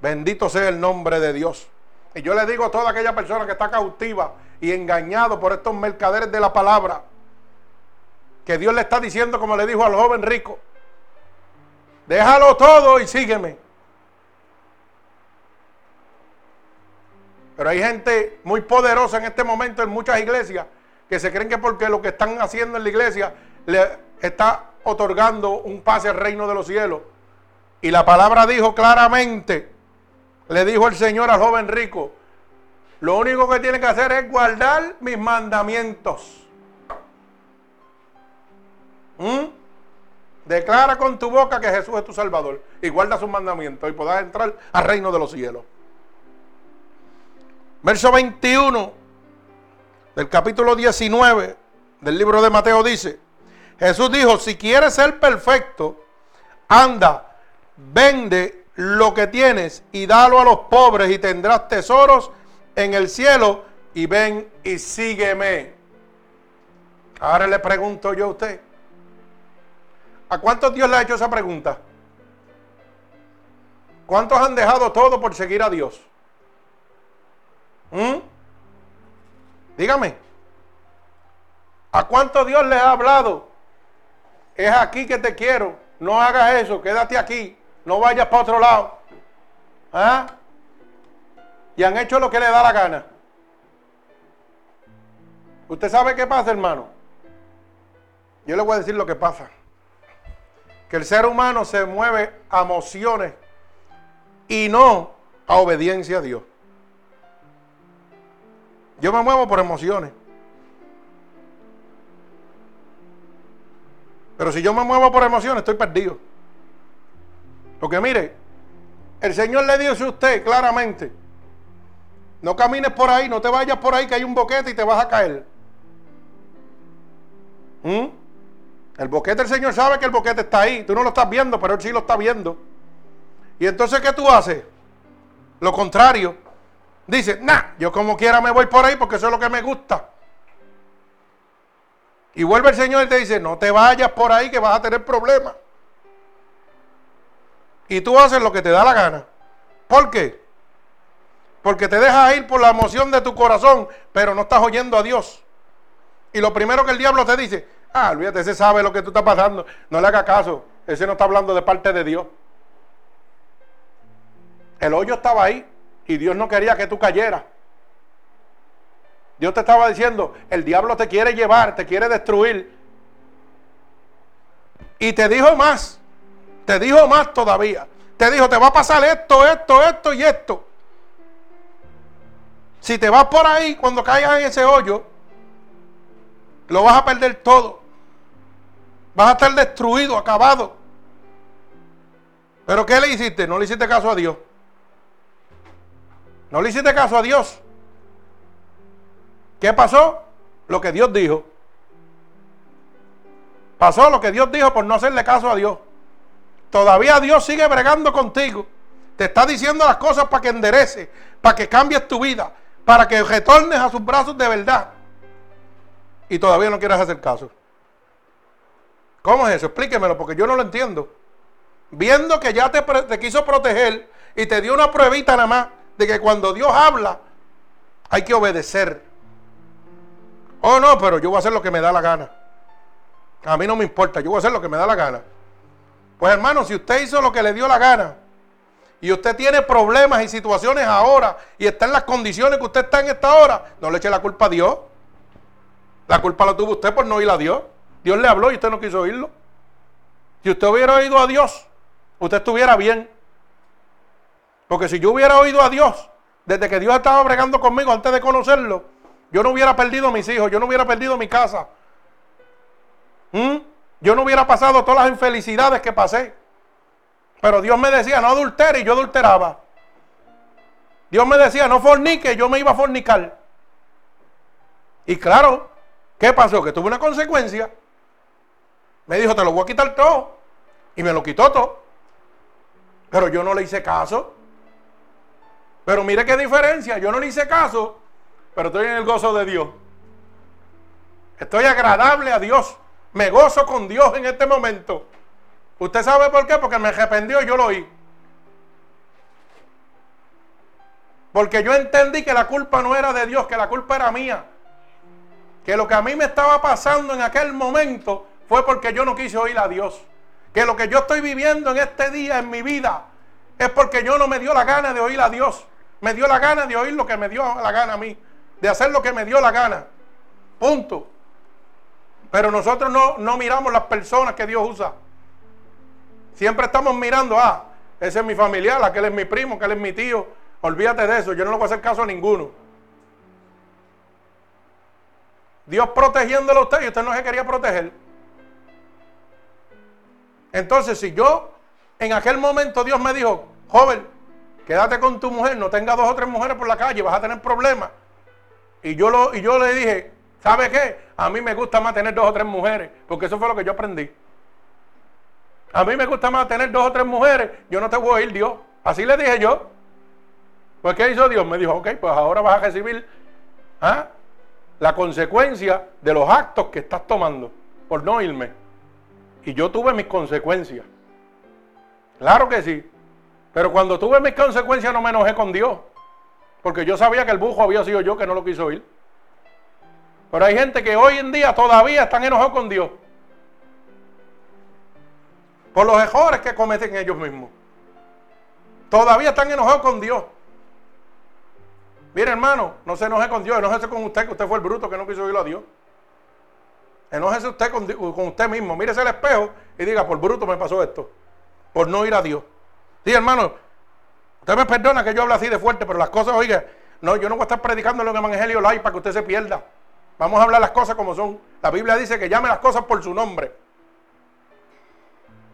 Bendito sea el nombre de Dios. Y yo le digo a toda aquella persona que está cautiva y engañado por estos mercaderes de la palabra, que Dios le está diciendo como le dijo al joven rico, déjalo todo y sígueme. Pero hay gente muy poderosa en este momento en muchas iglesias que se creen que porque lo que están haciendo en la iglesia le está otorgando un pase al reino de los cielos. Y la palabra dijo claramente, le dijo el Señor al joven rico, lo único que tiene que hacer es guardar mis mandamientos. ¿Mm? Declara con tu boca que Jesús es tu Salvador y guarda sus mandamientos y podrás entrar al reino de los cielos. Verso 21 del capítulo 19 del libro de Mateo dice, Jesús dijo, si quieres ser perfecto, anda, vende lo que tienes y dalo a los pobres y tendrás tesoros en el cielo y ven y sígueme. Ahora le pregunto yo a usted, ¿a cuántos Dios le ha hecho esa pregunta? ¿Cuántos han dejado todo por seguir a Dios? ¿Mm? Dígame. ¿A cuánto Dios les ha hablado? Es aquí que te quiero. No hagas eso. Quédate aquí. No vayas para otro lado. ¿Ah? Y han hecho lo que le da la gana. ¿Usted sabe qué pasa, hermano? Yo le voy a decir lo que pasa. Que el ser humano se mueve a emociones y no a obediencia a Dios. Yo me muevo por emociones. Pero si yo me muevo por emociones, estoy perdido. Porque mire, el Señor le dice a usted claramente, no camines por ahí, no te vayas por ahí que hay un boquete y te vas a caer. ¿Mm? El boquete, el Señor sabe que el boquete está ahí. Tú no lo estás viendo, pero Él sí lo está viendo. Y entonces, ¿qué tú haces? Lo contrario. Dice, nah, yo como quiera me voy por ahí porque eso es lo que me gusta. Y vuelve el Señor y te dice, no te vayas por ahí que vas a tener problemas. Y tú haces lo que te da la gana. ¿Por qué? Porque te dejas ir por la emoción de tu corazón, pero no estás oyendo a Dios. Y lo primero que el diablo te dice, ah, olvídate, ese sabe lo que tú estás pasando. No le haga caso. Ese no está hablando de parte de Dios. El hoyo estaba ahí. Y Dios no quería que tú cayeras. Dios te estaba diciendo, el diablo te quiere llevar, te quiere destruir. Y te dijo más, te dijo más todavía. Te dijo, te va a pasar esto, esto, esto y esto. Si te vas por ahí, cuando caigas en ese hoyo, lo vas a perder todo. Vas a estar destruido, acabado. Pero ¿qué le hiciste? No le hiciste caso a Dios. No le hiciste caso a Dios. ¿Qué pasó? Lo que Dios dijo. Pasó lo que Dios dijo por no hacerle caso a Dios. Todavía Dios sigue bregando contigo. Te está diciendo las cosas para que enderece, para que cambies tu vida, para que retornes a sus brazos de verdad. Y todavía no quieres hacer caso. ¿Cómo es eso? Explíquemelo porque yo no lo entiendo. Viendo que ya te, quiso proteger y te dio una pruebita nada más de que cuando Dios habla hay que obedecer. Oh, no, pero yo voy a hacer lo que me da la gana. A mí no me importa, yo voy a hacer lo que me da la gana. Pues hermano, si usted hizo lo que le dio la gana y usted tiene problemas y situaciones ahora y está en las condiciones que usted está en esta hora, no le eche la culpa a Dios. La culpa la tuvo usted por no oír a Dios. Dios le habló y usted no quiso oírlo. Si usted hubiera oído a Dios, usted estuviera bien. Porque si yo hubiera oído a Dios desde que Dios estaba bregando conmigo antes de conocerlo, yo no hubiera perdido mis hijos, yo no hubiera perdido mi casa. ¿Mm? Yo no hubiera pasado todas las infelicidades que pasé. Pero Dios me decía, no adultere y yo adulteraba. Dios me decía, no fornique, yo me iba a fornicar. Y claro, ¿qué pasó? Que tuve una consecuencia. Me dijo, te lo voy a quitar todo. Y me lo quitó todo. Pero yo no le hice caso. Pero mire qué diferencia. Yo no le hice caso, pero estoy en el gozo de Dios. Estoy agradable a Dios. Me gozo con Dios en este momento. ¿Usted sabe por qué? Porque me arrependió y yo lo oí. Porque yo entendí que la culpa no era de Dios, que la culpa era mía. Que lo que a mí me estaba pasando en aquel momento fue porque yo no quise oír a Dios. Que lo que yo estoy viviendo en este día en mi vida es porque yo no me dio la gana de oír a Dios. Me dio la gana de oír lo que me dio la gana a mí. De hacer lo que me dio la gana. Punto. Pero nosotros no, no miramos las personas que Dios usa. Siempre estamos mirando, ah, ese es mi familiar, aquel es mi primo, aquel es mi tío, Olvídate de eso, yo no le voy a hacer caso a ninguno. Dios protegiéndolo a usted y usted no se quería proteger. Entonces, si yo en aquel momento Dios me dijo, joven, quédate con tu mujer, no tenga dos o tres mujeres por la calle, vas a tener problemas. Y yo, lo, y yo le dije, ¿sabe qué? A mí me gusta más tener dos o tres mujeres, porque eso fue lo que yo aprendí. A mí me gusta más tener dos o tres mujeres, yo no te voy a ir Dios. Así le dije yo. Pues ¿qué hizo Dios? Me dijo, ok, pues ahora vas a recibir ¿ah? la consecuencia de los actos que estás tomando por no irme. Y yo tuve mis consecuencias. Claro que sí. Pero cuando tuve mis consecuencias no me enojé con Dios. Porque yo sabía que el bujo había sido yo que no lo quiso ir. Pero hay gente que hoy en día todavía están enojados con Dios. Por los errores que cometen ellos mismos. Todavía están enojados con Dios. Mire, hermano, no se enoje con Dios, enójese con usted, que usted fue el bruto que no quiso oírlo a Dios. Enójese usted con, usted mismo, mírese al espejo y diga, por bruto me pasó esto, por no ir a Dios. Sí, hermano, usted me perdona que yo hable así de fuerte, pero las cosas, oiga, no, yo no voy a estar predicando el Evangelio live para que usted se pierda. Vamos a hablar las cosas como son. La Biblia dice que llame las cosas por su nombre.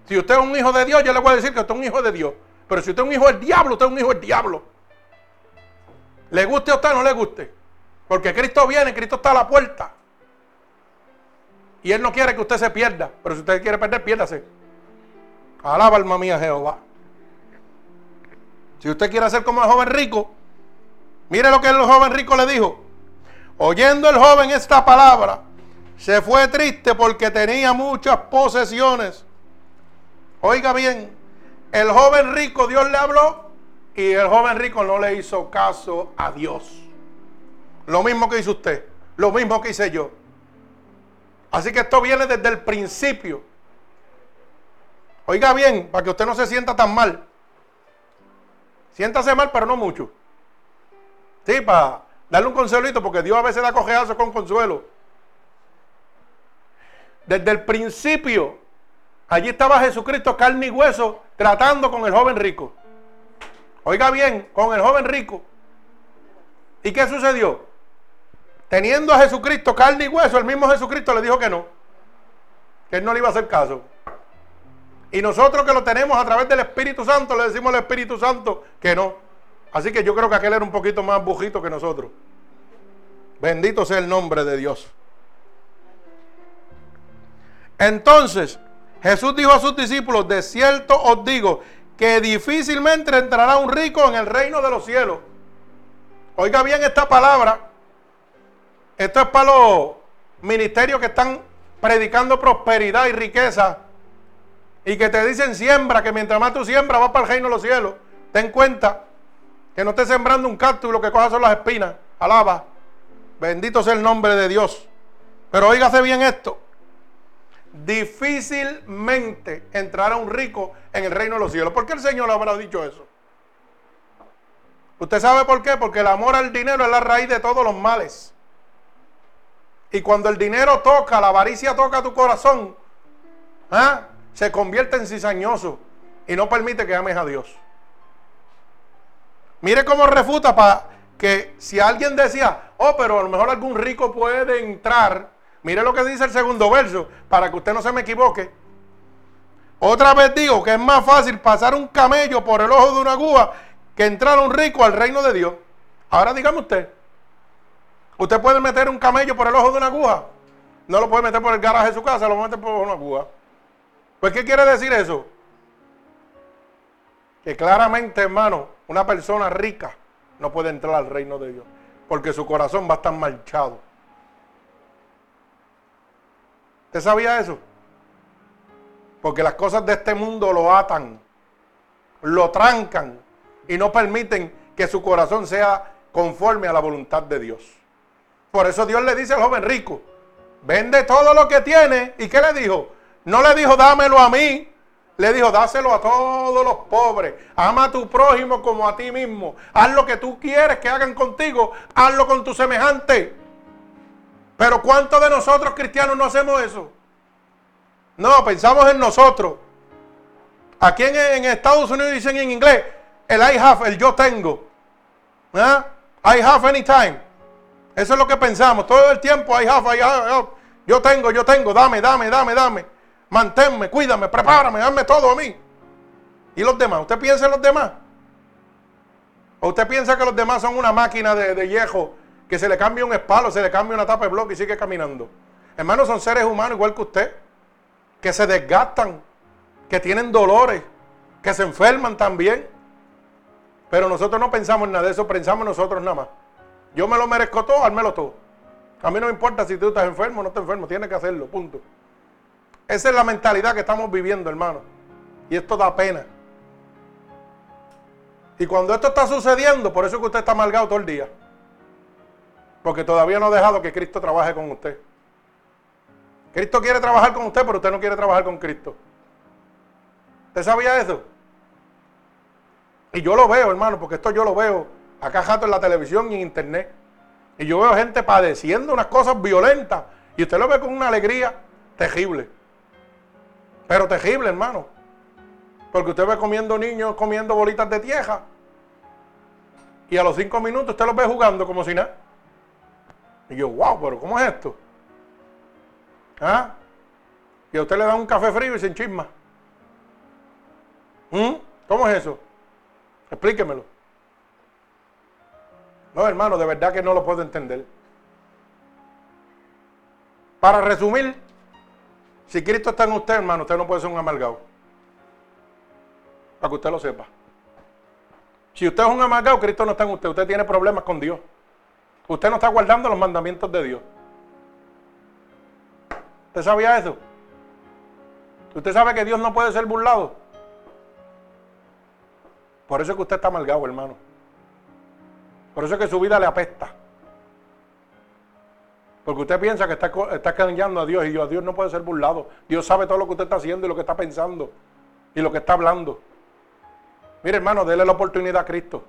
Si usted es un hijo de Dios, yo le voy a decir que usted es un hijo de Dios. Pero si usted es un hijo del diablo, usted es un hijo del diablo. Le guste a usted o no le guste. Porque Cristo viene, Cristo está a la puerta. Y Él no quiere que usted se pierda. Pero si usted quiere perder, piérdase. Alaba alma mía Jehová. Si usted quiere ser como el joven rico, mire lo que el joven rico le dijo. Oyendo el joven esta palabra, se fue triste porque tenía muchas posesiones. Oiga bien, el joven rico, Dios le habló y el joven rico no le hizo caso a Dios. Lo mismo que hizo usted, lo mismo que hice yo. Así que esto viene desde el principio. Oiga bien, para que usted no se sienta tan mal. Siéntase mal, pero no mucho. Sí, para darle un consuelito, porque Dios a veces da cojeazo con consuelo. Desde el principio, allí estaba Jesucristo, carne y hueso, tratando con el joven rico. Oiga bien, con el joven rico. ¿Y qué sucedió? Teniendo a Jesucristo carne y hueso, el mismo Jesucristo le dijo que no. Que él no le iba a hacer caso. Y nosotros que lo tenemos a través del Espíritu Santo, le decimos al Espíritu Santo que no. Así que yo creo que aquel era un poquito más bujito que nosotros. Bendito sea el nombre de Dios. Entonces, Jesús dijo a sus discípulos, de cierto os digo, que difícilmente entrará un rico en el reino de los cielos. Oiga bien esta palabra. Esto es para los ministerios que están predicando prosperidad y riqueza y que te dicen siembra, que mientras más tú siembras vas para el reino de los cielos. Ten cuenta que no estés sembrando un cactus y lo que cojas son las espinas. Alaba. Bendito sea el nombre de Dios. Pero oígase bien esto difícilmente entrará un rico en el reino de los cielos. ¿Por qué el Señor habrá dicho eso? ¿Usted sabe por qué? Porque el amor al dinero es la raíz de todos los males. Y cuando el dinero toca, la avaricia toca tu corazón, ¿ah? se convierte en cizañoso y no permite que ames a Dios. Mire cómo refuta para que si alguien decía, oh, pero a lo mejor algún rico puede entrar Mire lo que dice el segundo verso, para que usted no se me equivoque. Otra vez digo que es más fácil pasar un camello por el ojo de una aguja que entrar un rico al reino de Dios. Ahora dígame usted, ¿usted puede meter un camello por el ojo de una aguja? No lo puede meter por el garaje de su casa, lo meter por una aguja. Pues, ¿qué quiere decir eso? Que claramente, hermano, una persona rica no puede entrar al reino de Dios, porque su corazón va a estar marchado. ¿Usted sabía eso? Porque las cosas de este mundo lo atan, lo trancan y no permiten que su corazón sea conforme a la voluntad de Dios. Por eso Dios le dice al joven rico, vende todo lo que tiene. ¿Y qué le dijo? No le dijo, dámelo a mí. Le dijo, dáselo a todos los pobres. Ama a tu prójimo como a ti mismo. Haz lo que tú quieres que hagan contigo. Hazlo con tu semejante. Pero ¿cuántos de nosotros cristianos no hacemos eso? No, pensamos en nosotros. Aquí en, Estados Unidos dicen en inglés, el I have, el yo tengo. ¿Ah? I have anytime. Eso es lo que pensamos. Todo el tiempo I have, I. Yo tengo, yo tengo. Dame, dame, dame, dame. Manténme, cuídame, prepárame, dame todo a mí. ¿Y los demás? ¿Usted piensa en los demás? ¿O usted piensa que los demás son una máquina de, de viejo que se le cambia un espalo, se le cambia una tapa de bloque y sigue caminando? Hermanos, son seres humanos igual que usted, que se desgastan, que tienen dolores, que se enferman también. Pero nosotros no pensamos en nada de eso, pensamos nosotros nada más. Yo me lo merezco todo, hármelo todo. A mí no me importa si tú estás enfermo o no estás enfermo, tienes que hacerlo, punto. Esa es la mentalidad que estamos viviendo, hermano. Y esto da pena. Y cuando esto está sucediendo, por eso es que usted está amargado todo el día. Porque todavía no ha dejado que Cristo trabaje con usted. Cristo quiere trabajar con usted, pero usted no quiere trabajar con Cristo. ¿Usted sabía eso? Y yo lo veo, hermano, porque esto yo lo veo acá jato en la televisión y en internet. Y yo veo gente padeciendo unas cosas violentas. Y usted lo ve con una alegría terrible. Pero terrible, hermano. Porque usted ve comiendo niños, comiendo bolitas de tierra. Y a los cinco minutos usted los ve jugando como si nada. Y yo, wow, pero ¿cómo es esto? ¿Ah? Y a usted le da un café frío y se enchisma. ¿Mm? ¿Cómo es eso? Explíquemelo. No, hermano, de verdad que no lo puedo entender. Para resumir, si Cristo está en usted, hermano, usted no puede ser un amargado. Para que usted lo sepa. Si usted es un amargado, Cristo no está en usted. Usted tiene problemas con Dios. Usted no está guardando los mandamientos de Dios. ¿Usted sabía eso? ¿Usted sabe que Dios no puede ser burlado? Por eso es que usted está amargado, hermano. Por eso es que su vida le apesta. Porque usted piensa que está, está a Dios y Dios, Dios no puede ser burlado. Dios sabe todo lo que usted está haciendo y lo que está pensando y lo que está hablando. Mire, hermano, déle la oportunidad a Cristo.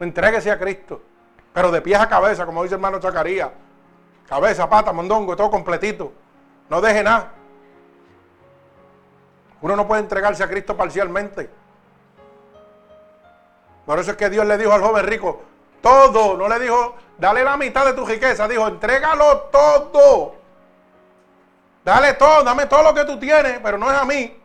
Entréguese a Cristo. Pero de pies a cabeza, como dice el hermano Zacarías. Cabeza, pata, mondongo, todo completito. No deje nada. Uno no puede entregarse a Cristo parcialmente. Por eso es que Dios le dijo al joven rico, todo, no le dijo, dale la mitad de tu riqueza, dijo, entrégalo todo. Dale todo, dame todo lo que tú tienes, pero no es a mí.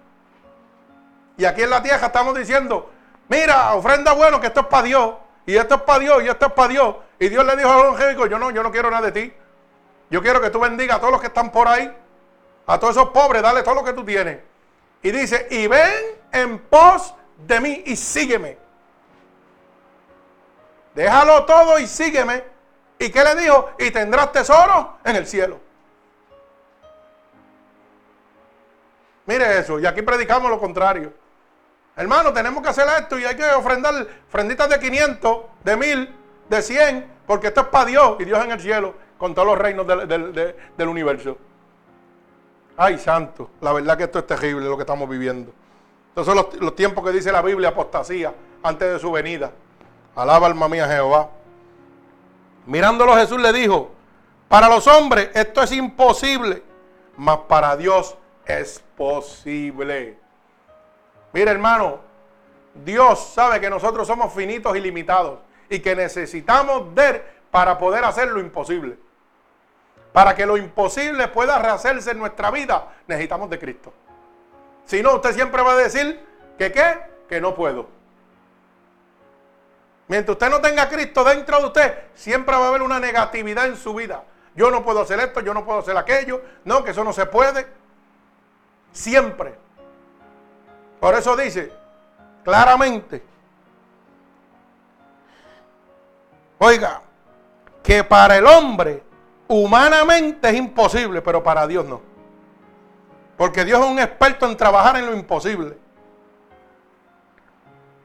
Y aquí en la tierra estamos diciendo, mira, ofrenda bueno, que esto es para Dios, y esto es para Dios, y esto es para Dios. Y Dios le dijo al evangélico, yo no, yo no quiero nada de ti. Yo quiero que tú bendigas a todos los que están por ahí, a todos esos pobres, dale todo lo que tú tienes. Y dice, y ven en pos de mí y sígueme. Déjalo todo y sígueme. ¿Y qué le dijo? Y tendrás tesoro en el cielo. Mire eso, y aquí predicamos lo contrario. Hermano, tenemos que hacer esto y hay que ofrendar ofrenditas de 500, de 1000, de 100, porque esto es para Dios y Dios en el cielo, con todos los reinos del, universo. Ay, santo, la verdad que esto es terrible lo que estamos viviendo. Estos son los, los tiempos que dice la Biblia, apostasía, antes de su venida. Alaba alma mía Jehová. Mirándolo Jesús le dijo, para los hombres esto es imposible, mas para Dios es posible. Mire hermano, Dios sabe que nosotros somos finitos y limitados y que necesitamos ver para poder hacer lo imposible. Para que lo imposible pueda rehacerse en nuestra vida, necesitamos de Cristo. Si no, usted siempre va a decir que qué, que no puedo. Mientras usted no tenga a Cristo dentro de usted, siempre va a haber una negatividad en su vida. Yo no puedo hacer esto, yo no puedo hacer aquello. No, que eso no se puede. Siempre. Por eso dice claramente, oiga, que para el hombre humanamente es imposible, pero para Dios no. Porque Dios es un experto en trabajar en lo imposible.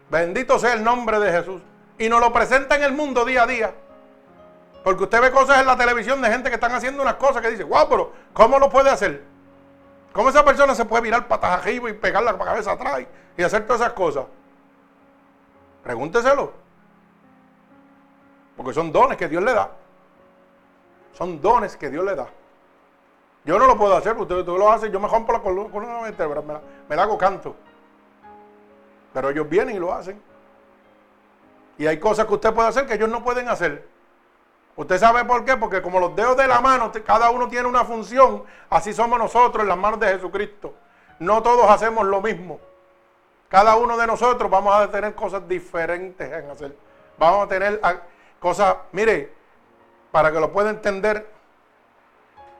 Bendito sea el nombre de Jesús. Y nos lo presenta en el mundo día a día. Porque usted ve cosas en la televisión de gente que están haciendo unas cosas que dice, guau, pero ¿cómo lo puede hacer? ¿Cómo esa persona se puede virar patas arriba y pegar la cabeza atrás y hacer todas esas cosas? Pregúnteselo. Porque son dones que Dios le da. Son dones que Dios le da. Yo no lo puedo hacer, usted, lo hace, yo me rompo la columna vertebral, me, me la hago canto. Pero ellos vienen y lo hacen. Y hay cosas que usted puede hacer que ellos no pueden hacer. ¿Usted sabe por qué? Porque como los dedos de la mano, cada uno tiene una función, así somos nosotros en las manos de Jesucristo. No todos hacemos lo mismo. Cada uno de nosotros vamos a tener cosas diferentes en hacer. Vamos a tener cosas, mire, para que lo pueda entender,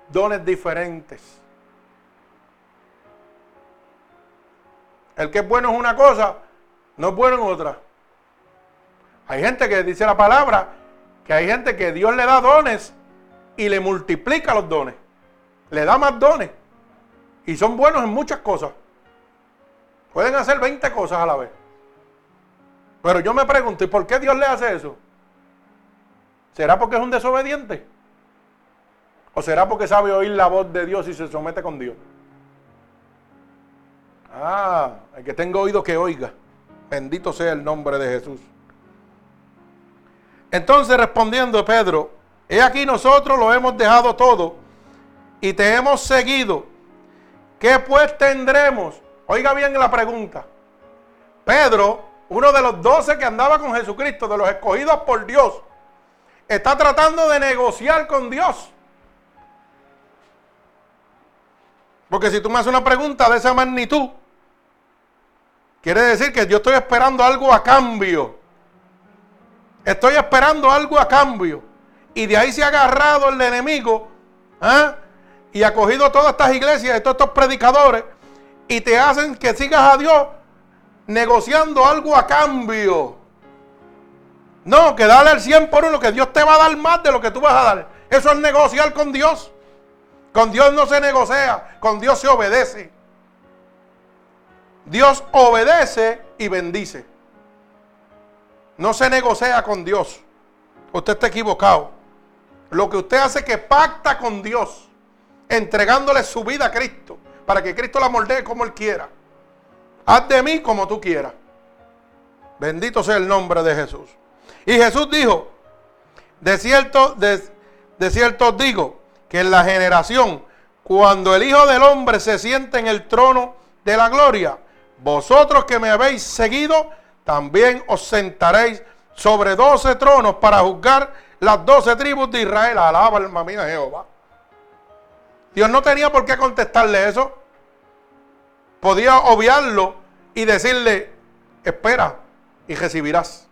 dones diferentes. El que es bueno es una cosa, no es bueno en otra. Hay gente que dice la palabra que hay gente que Dios le da dones y le multiplica los dones. Le da más dones. Y son buenos en muchas cosas. Pueden hacer 20 cosas a la vez. Pero yo me pregunto, ¿y por qué Dios le hace eso? ¿Será porque es un desobediente? ¿O será porque sabe oír la voz de Dios y se somete con Dios? Ah, el que tenga oído que oiga. Bendito sea el nombre de Jesús. Entonces respondiendo Pedro, he aquí nosotros lo hemos dejado todo y te hemos seguido. ¿Qué pues tendremos? Oiga bien la pregunta. Pedro, uno de los doce que andaba con Jesucristo, de los escogidos por Dios, está tratando de negociar con Dios. Porque si tú me haces una pregunta de esa magnitud, quiere decir que yo estoy esperando algo a cambio. Estoy esperando algo a cambio. Y de ahí se ha agarrado el enemigo ¿ah? y ha cogido todas estas iglesias y todos estos predicadores y te hacen que sigas a Dios negociando algo a cambio. No, que dale el 100 por uno, que Dios te va a dar más de lo que tú vas a dar. Eso es negociar con Dios. Con Dios no se negocia, con Dios se obedece. Dios obedece y bendice. No se negocia con Dios. Usted está equivocado. Lo que usted hace es que pacta con Dios, entregándole su vida a Cristo, para que Cristo la moldee como Él quiera. Haz de mí como tú quieras. Bendito sea el nombre de Jesús. Y Jesús dijo, de cierto, de, de cierto digo, que en la generación, cuando el Hijo del Hombre se siente en el trono de la gloria, vosotros que me habéis seguido, también os sentaréis sobre doce tronos para juzgar las doce tribus de Israel. Alaba alma mía Jehová. Dios no tenía por qué contestarle eso. Podía obviarlo y decirle, espera y recibirás.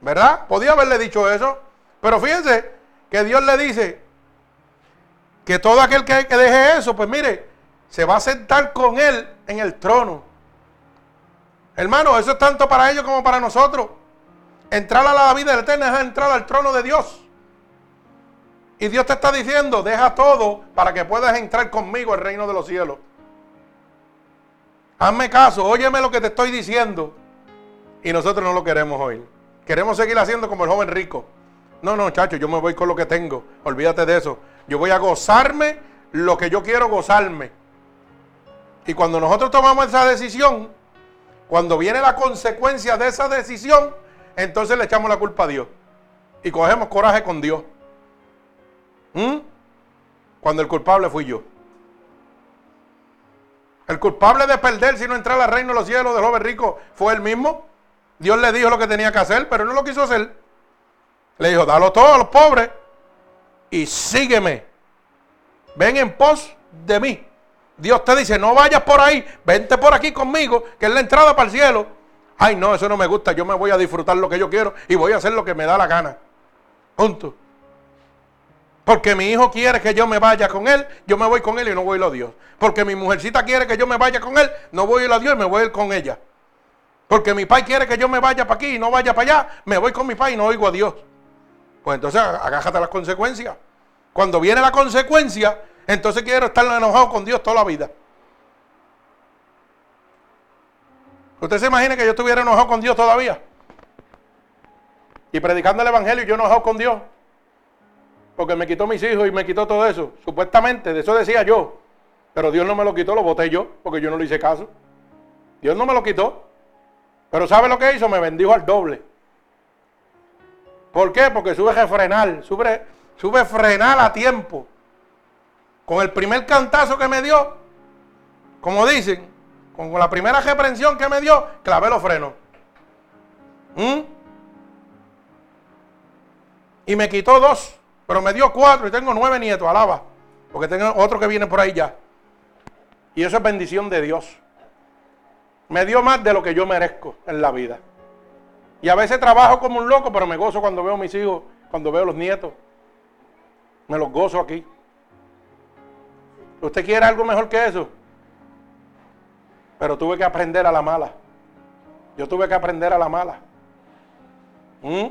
¿Verdad? Podía haberle dicho eso. Pero fíjense que Dios le dice que todo aquel que, que deje eso, pues mire, se va a sentar con él en el trono. Hermano, eso es tanto para ellos como para nosotros. Entrar a la vida eterna es entrar al trono de Dios. Y Dios te está diciendo, deja todo para que puedas entrar conmigo al reino de los cielos. Hazme caso, óyeme lo que te estoy diciendo. Y nosotros no lo queremos oír. Queremos seguir haciendo como el joven rico. No, no, chacho, yo me voy con lo que tengo. Olvídate de eso. Yo voy a gozarme lo que yo quiero gozarme. Y cuando nosotros tomamos esa decisión, cuando viene la consecuencia de esa decisión, entonces le echamos la culpa a Dios. Y cogemos coraje con Dios. ¿Mm? Cuando el culpable fui yo. El culpable de perder si no entrar al reino de los cielos del joven rico fue él mismo. Dios le dijo lo que tenía que hacer, pero no lo quiso hacer. Le dijo, dalo todo a los pobres y sígueme. Ven en pos de mí. Dios te dice, no vayas por ahí, vente por aquí conmigo, que es la entrada para el cielo. Ay, no, eso no me gusta. Yo me voy a disfrutar lo que yo quiero y voy a hacer lo que me da la gana. Punto. Porque mi hijo quiere que yo me vaya con él, yo me voy con él y no voy a Dios. Porque mi mujercita quiere que yo me vaya con él, no voy a ir a Dios y me voy a ir con ella. Porque mi pai quiere que yo me vaya para aquí y no vaya para allá, me voy con mi pai y no oigo a Dios. Pues entonces agájate las consecuencias. Cuando viene la consecuencia, entonces quiero estar enojado con Dios toda la vida. ¿Usted se imagina que yo estuviera enojado con Dios todavía? Y predicando el Evangelio y yo enojado con Dios. Porque me quitó mis hijos y me quitó todo eso. Supuestamente, de eso decía yo. Pero Dios no me lo quitó, lo voté yo, porque yo no le hice caso. Dios no me lo quitó. Pero ¿sabe lo que hizo? Me bendijo al doble. ¿Por qué? Porque sube refrenar, sube, sube frenar a tiempo. Con el primer cantazo que me dio, como dicen, con la primera reprensión que me dio, clavé los frenos. ¿Mm? Y me quitó dos, pero me dio cuatro y tengo nueve nietos, alaba. Porque tengo otro que viene por ahí ya. Y eso es bendición de Dios. Me dio más de lo que yo merezco en la vida. Y a veces trabajo como un loco, pero me gozo cuando veo a mis hijos, cuando veo a los nietos. Me los gozo aquí. ¿Usted quiere algo mejor que eso? Pero tuve que aprender a la mala. Yo tuve que aprender a la mala. ¿Mm?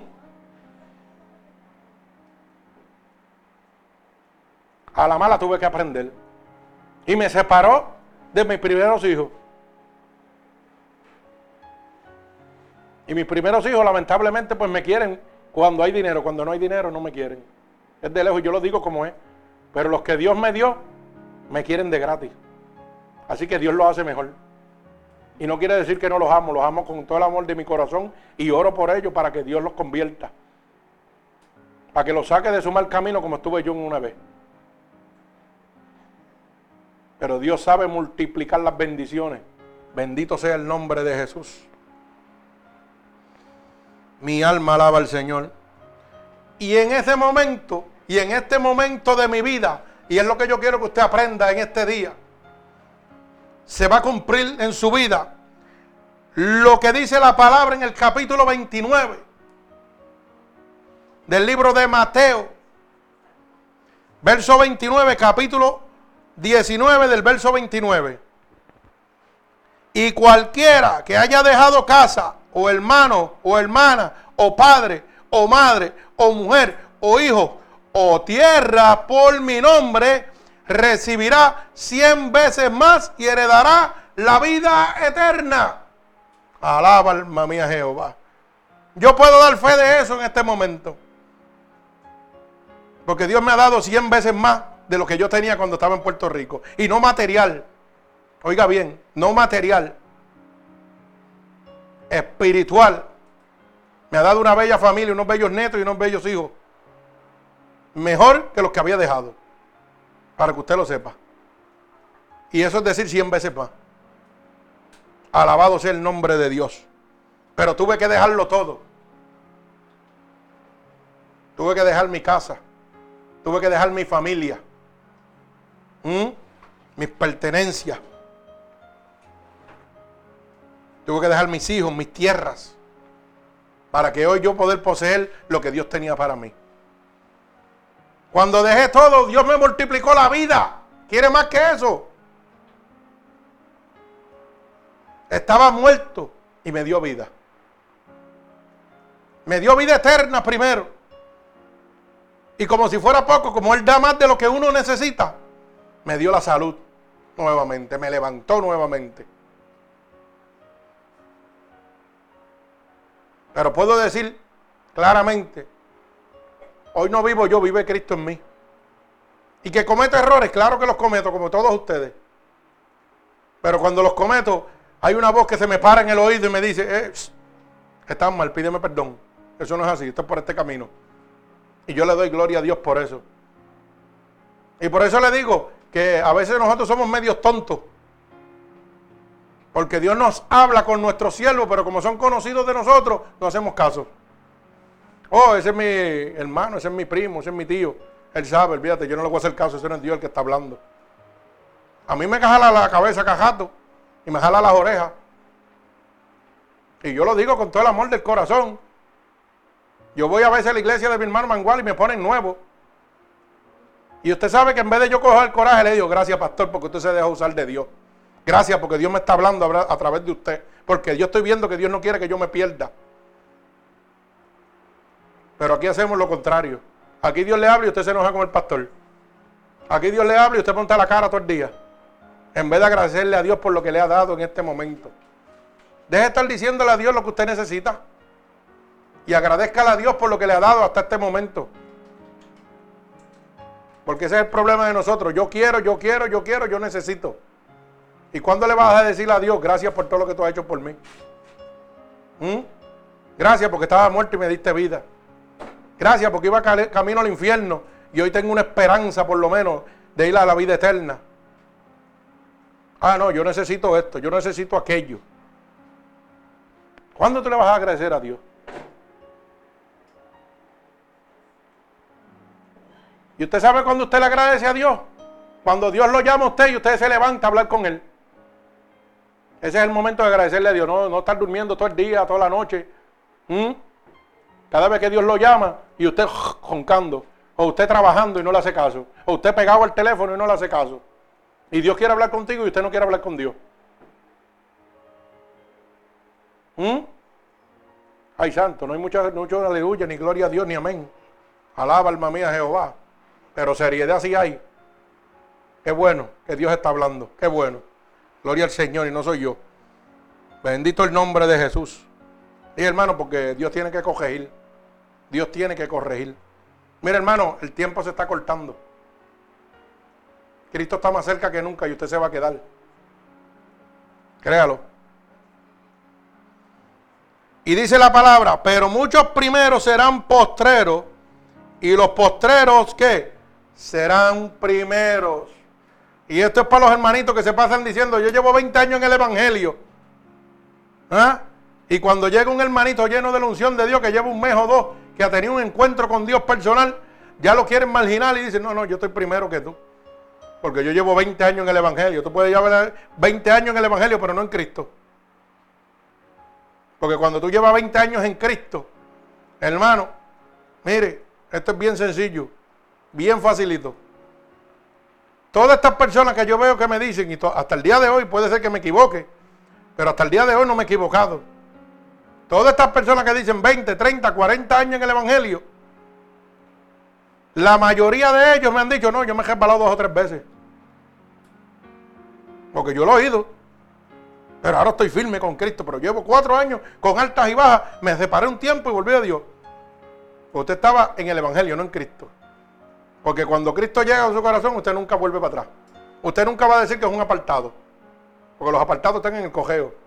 A la mala tuve que aprender. Y me separó de mis primeros hijos. Y mis primeros hijos, lamentablemente, pues me quieren cuando hay dinero. Cuando no hay dinero, no me quieren. Es de lejos, yo lo digo como es. Pero los que Dios me dio, me quieren de gratis. Así que Dios lo hace mejor. Y no quiere decir que no los amo, los amo con todo el amor de mi corazón y oro por ellos para que Dios los convierta. Para que los saque de su mal camino como estuve yo una vez. Pero Dios sabe multiplicar las bendiciones. Bendito sea el nombre de Jesús. Mi alma alaba al Señor. Y en ese momento, y en este momento de mi vida, y es lo que yo quiero que usted aprenda en este día, se va a cumplir en su vida lo que dice la palabra en el capítulo 29 del libro de Mateo. Verso 29, capítulo 19 del verso 29. Y cualquiera que haya dejado casa, o hermano, o hermana, o padre, o madre, o mujer, o hijo, o tierra por mi nombre, recibirá cien veces más y heredará la vida eterna. Alaba alma mía Jehová. Yo puedo dar fe de eso en este momento. Porque Dios me ha dado cien veces más de lo que yo tenía cuando estaba en Puerto Rico. Y no material. Oiga bien, no material. Espiritual. Me ha dado una bella familia, unos bellos netos y unos bellos hijos. Mejor que los que había dejado. Para que usted lo sepa. Y eso es decir cien veces más. Alabado sea el nombre de Dios. Pero tuve que dejarlo todo. Tuve que dejar mi casa. Tuve que dejar mi familia. ¿Mm? mis pertenencias. Tuve que dejar mis hijos, mis tierras, para que hoy yo poder poseer lo que Dios tenía para mí. Cuando dejé todo, Dios me multiplicó la vida. ¿Quiere más que eso? Estaba muerto y me dio vida. Me dio vida eterna primero. Y como si fuera poco, como Él da más de lo que uno necesita, me dio la salud nuevamente, me levantó nuevamente. Pero puedo decir claramente, hoy no vivo yo, vive Cristo en mí. Y que cometo errores, claro que los cometo, como todos ustedes. Pero cuando los cometo, hay una voz que se me para en el oído y me dice, eh, estás mal, pídeme perdón. Eso no es así, esto es por este camino. Y yo le doy gloria a Dios por eso. Y por eso le digo, que a veces nosotros somos medios tontos. Porque Dios nos habla con nuestros siervos, pero como son conocidos de nosotros, no hacemos caso. Oh, ese es mi hermano, ese es mi primo, ese es mi tío. Él sabe, olvídate, yo no le voy a hacer caso, ese no es Dios el que está hablando. A mí me jala la cabeza cajato y me jala las orejas. Y yo lo digo con todo el amor del corazón. Yo voy a veces a la iglesia de mi hermano Mangual y me ponen nuevo. Y usted sabe que en vez de yo coger el coraje, le digo, gracias pastor, porque usted se deja usar de Dios. Gracias porque Dios me está hablando a través de usted. Porque yo estoy viendo que Dios no quiere que yo me pierda. Pero aquí hacemos lo contrario. Aquí Dios le habla y usted se enoja con el pastor. Aquí Dios le habla y usted ponta la cara todo el día. En vez de agradecerle a Dios por lo que le ha dado en este momento. Deje de estar diciéndole a Dios lo que usted necesita. Y agradezcale a Dios por lo que le ha dado hasta este momento. Porque ese es el problema de nosotros. Yo quiero, yo quiero, yo quiero, yo necesito. ¿Y cuándo le vas a decir a Dios, gracias por todo lo que tú has hecho por mí? ¿Mm? Gracias porque estaba muerto y me diste vida. Gracias porque iba camino al infierno y hoy tengo una esperanza por lo menos de ir a la vida eterna. Ah, no, yo necesito esto, yo necesito aquello. ¿Cuándo tú le vas a agradecer a Dios? ¿Y usted sabe cuando usted le agradece a Dios? Cuando Dios lo llama a usted y usted se levanta a hablar con Él. Ese es el momento de agradecerle a Dios, no, no estar durmiendo todo el día, toda la noche. ¿Mm? Cada vez que Dios lo llama y usted <laughs> joncando, o usted trabajando y no le hace caso, o usted pegado al teléfono y no le hace caso. Y Dios quiere hablar contigo y usted no quiere hablar con Dios. ¿Mm? Ay, santo, no hay mucha, mucho aleluya, ni gloria a Dios, ni amén. Alaba alma mía Jehová. Pero seriedad sí hay. Qué bueno que Dios está hablando. Qué bueno. Gloria al Señor y no soy yo. Bendito el nombre de Jesús. Y hermano, porque Dios tiene que corregir. Dios tiene que corregir. Mira, hermano, el tiempo se está cortando. Cristo está más cerca que nunca y usted se va a quedar. Créalo. Y dice la palabra, pero muchos primeros serán postreros y los postreros ¿qué? Serán primeros. Y esto es para los hermanitos que se pasan diciendo, yo llevo 20 años en el Evangelio. ¿Ah? Y cuando llega un hermanito lleno de la unción de Dios que lleva un mes o dos, que ha tenido un encuentro con Dios personal, ya lo quieren marginar y dicen, no, no, yo estoy primero que tú. Porque yo llevo 20 años en el Evangelio. Tú puedes llevar 20 años en el Evangelio, pero no en Cristo. Porque cuando tú llevas 20 años en Cristo, hermano, mire, esto es bien sencillo, bien facilito. Todas estas personas que yo veo que me dicen, y hasta el día de hoy puede ser que me equivoque, pero hasta el día de hoy no me he equivocado. Todas estas personas que dicen 20, 30, 40 años en el Evangelio, la mayoría de ellos me han dicho, no, yo me he resbalado dos o tres veces. Porque yo lo he oído. Pero ahora estoy firme con Cristo. Pero llevo cuatro años con altas y bajas. Me separé un tiempo y volví a Dios. Usted estaba en el Evangelio, no en Cristo. Porque cuando Cristo llega a su corazón, usted nunca vuelve para atrás. Usted nunca va a decir que es un apartado. Porque los apartados están en el cojeo.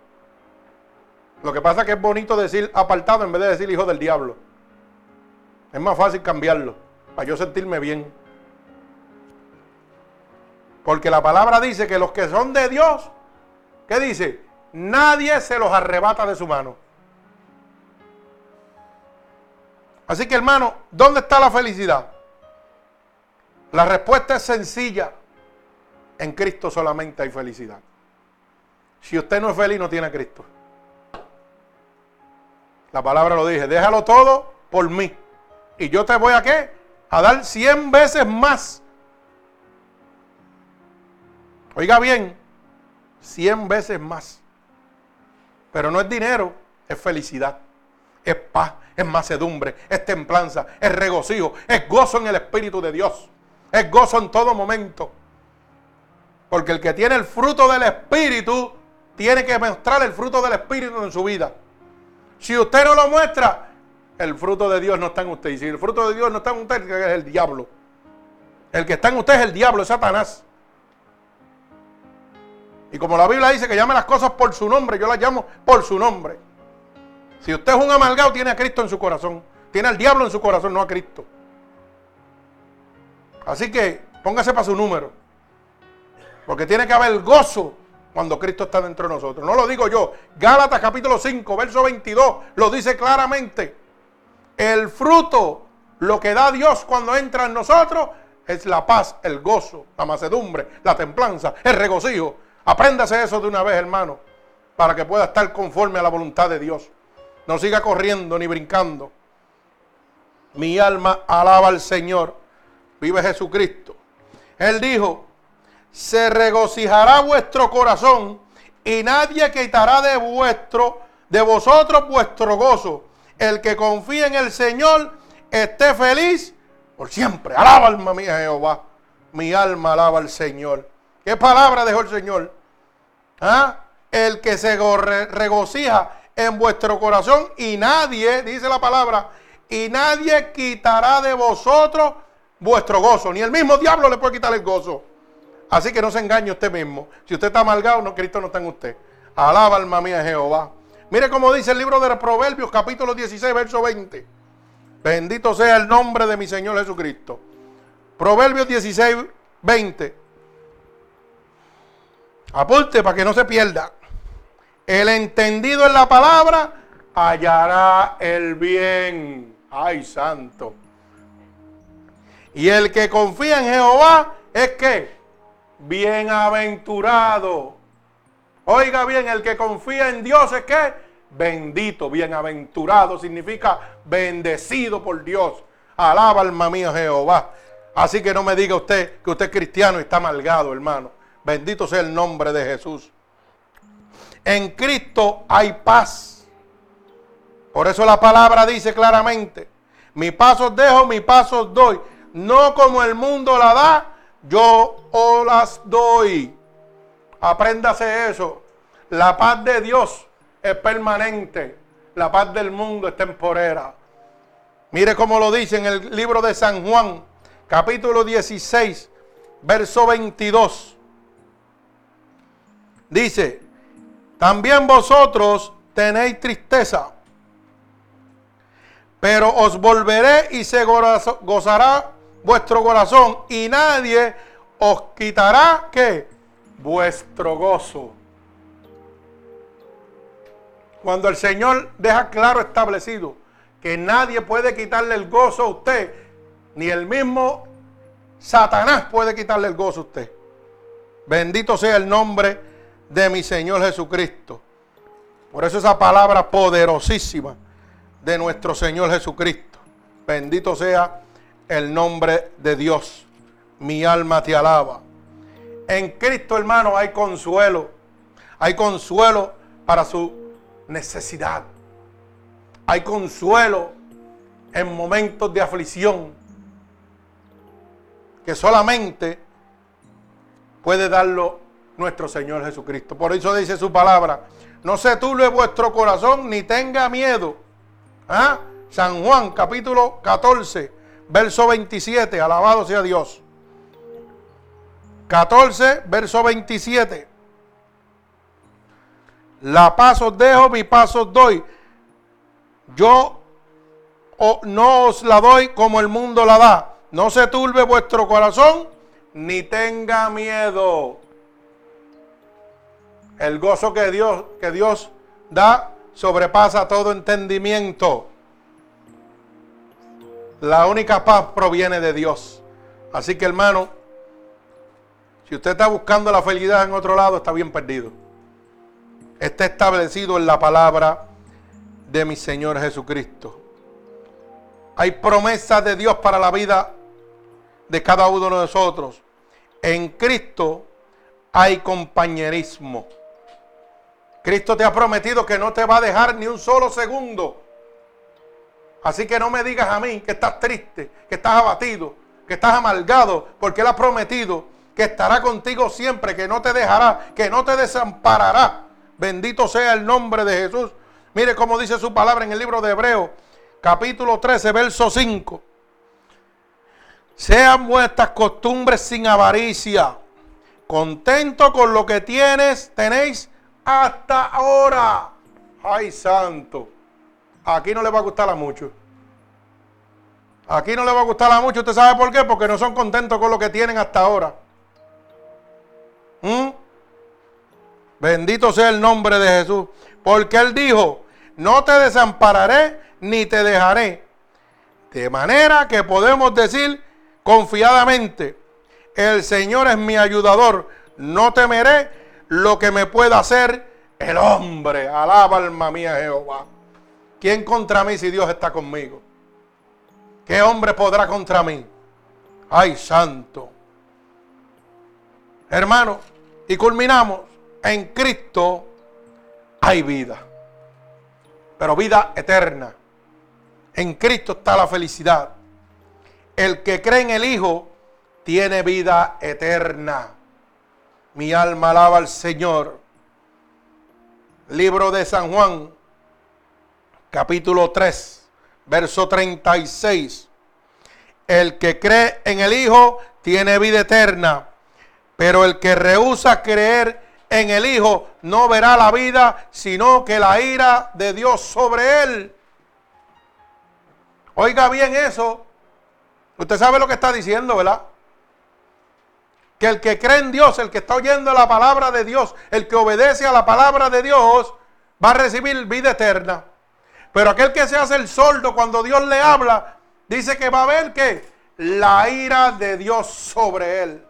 Lo que pasa es que es bonito decir apartado en vez de decir hijo del diablo. Es más fácil cambiarlo. Para yo sentirme bien. Porque la palabra dice que los que son de Dios, ¿qué dice? Nadie se los arrebata de su mano. Así que hermano, ¿dónde está la felicidad? La respuesta es sencilla. En Cristo solamente hay felicidad. Si usted no es feliz, no tiene a Cristo. La palabra lo dije, déjalo todo por mí. Y yo te voy a qué? A dar cien veces más. Oiga bien, cien veces más. Pero no es dinero, es felicidad, es paz, es macedumbre, es templanza, es regocijo, es gozo en el Espíritu de Dios. Es gozo en todo momento. Porque el que tiene el fruto del Espíritu tiene que mostrar el fruto del Espíritu en su vida. Si usted no lo muestra, el fruto de Dios no está en usted. Y si el fruto de Dios no está en usted, es el diablo. El que está en usted es el diablo, es Satanás. Y como la Biblia dice que llame las cosas por su nombre, yo las llamo por su nombre. Si usted es un amalgado, tiene a Cristo en su corazón. Tiene al diablo en su corazón, no a Cristo. Así que póngase para su número. Porque tiene que haber gozo cuando Cristo está dentro de nosotros. No lo digo yo. Gálatas capítulo 5, verso 22, lo dice claramente. El fruto, lo que da Dios cuando entra en nosotros, es la paz, el gozo, la macedumbre, la templanza, el regocijo. Apréndase eso de una vez, hermano. para que pueda estar conforme a la voluntad de Dios. No siga corriendo ni brincando. Mi alma alaba al Señor. Vive Jesucristo. Él dijo, se regocijará vuestro corazón y nadie quitará de vuestro de vosotros vuestro gozo. El que confía en el Señor esté feliz por siempre. Alaba alma mía Jehová. Mi alma alaba al Señor. ¿Qué palabra dejó el Señor? ¿Ah? El que se regocija en vuestro corazón y nadie, dice la palabra, y nadie quitará de vosotros vuestro gozo. Ni el mismo diablo le puede quitar el gozo. Así que no se engañe usted mismo. Si usted está amargado, no, Cristo no está en usted. Alaba alma mía Jehová. Mire cómo dice el libro de Proverbios, capítulo 16, verso 20. Bendito sea el nombre de mi Señor Jesucristo. Proverbios 16, 20. Apunte para que no se pierda. El entendido en la palabra hallará el bien. Ay, santo. Y el que confía en Jehová es que bienaventurado. Oiga bien, el que confía en Dios es que bendito, bienaventurado, significa bendecido por Dios. Alaba alma mía Jehová. Así que no me diga usted que usted es cristiano y está amargado, hermano. Bendito sea el nombre de Jesús. En Cristo hay paz. Por eso la palabra dice claramente, mi pasos dejo, mi pasos doy. No como el mundo la da, yo os las doy. Apréndase eso. La paz de Dios es permanente. La paz del mundo es temporera. Mire cómo lo dice en el libro de San Juan, capítulo 16, verso 22. Dice, también vosotros tenéis tristeza, pero os volveré y se gozará vuestro corazón y nadie os quitará que vuestro gozo. Cuando el Señor deja claro establecido que nadie puede quitarle el gozo a usted, ni el mismo Satanás puede quitarle el gozo a usted. Bendito sea el nombre de mi Señor Jesucristo. Por eso esa palabra poderosísima de nuestro Señor Jesucristo. Bendito sea el nombre de Dios. Mi alma te alaba. En Cristo, hermano, hay consuelo. Hay consuelo para su necesidad. Hay consuelo en momentos de aflicción que solamente puede darlo nuestro Señor Jesucristo. Por eso dice su palabra, no se turbe vuestro corazón ni tenga miedo. ¿Ah? San Juan capítulo 14, verso 27, alabado sea Dios. 14, verso 27. La paz os dejo, mi paz os doy. Yo no os la doy como el mundo la da. No se turbe vuestro corazón, ni tenga miedo. El gozo que Dios, que Dios da sobrepasa todo entendimiento. La única paz proviene de Dios. Así que hermano, si usted está buscando la felicidad en otro lado, está bien perdido. Está establecido en la palabra de mi Señor Jesucristo. Hay promesas de Dios para la vida de cada uno de nosotros. En Cristo hay compañerismo. Cristo te ha prometido que no te va a dejar ni un solo segundo. Así que no me digas a mí que estás triste, que estás abatido, que estás amargado, porque Él ha prometido que estará contigo siempre, que no te dejará, que no te desamparará. Bendito sea el nombre de Jesús. Mire cómo dice su palabra en el libro de Hebreo, capítulo 13, verso 5. Sean vuestras costumbres sin avaricia. Contento con lo que tienes, tenéis hasta ahora. Ay, santo. Aquí no le va a gustar a muchos. Aquí no le va a gustar a muchos. ¿Usted sabe por qué? Porque no son contentos con lo que tienen hasta ahora. ¿Mm? Bendito sea el nombre de Jesús. Porque Él dijo, no te desampararé ni te dejaré. De manera que podemos decir confiadamente, el Señor es mi ayudador. No temeré lo que me pueda hacer El hombre, alaba alma mía Jehová. ¿Quién contra mí si Dios está conmigo? ¿Qué hombre podrá contra mí? Ay, santo. Hermano, y culminamos. En Cristo hay vida. Pero vida eterna. En Cristo está la felicidad. El que cree en el Hijo tiene vida eterna. Mi alma alaba al Señor. Libro de San Juan, capítulo 3, verso 36. El que cree en el Hijo tiene vida eterna, pero el que rehúsa creer en el Hijo no verá la vida, sino que la ira de Dios sobre él. Oiga bien eso. Usted sabe lo que está diciendo, ¿verdad? Que el que cree en Dios, el que está oyendo la palabra de Dios, el que obedece a la palabra de Dios, va a recibir vida eterna. Pero aquel que se hace el sordo cuando Dios le habla, dice que va a ver que la ira de Dios sobre él.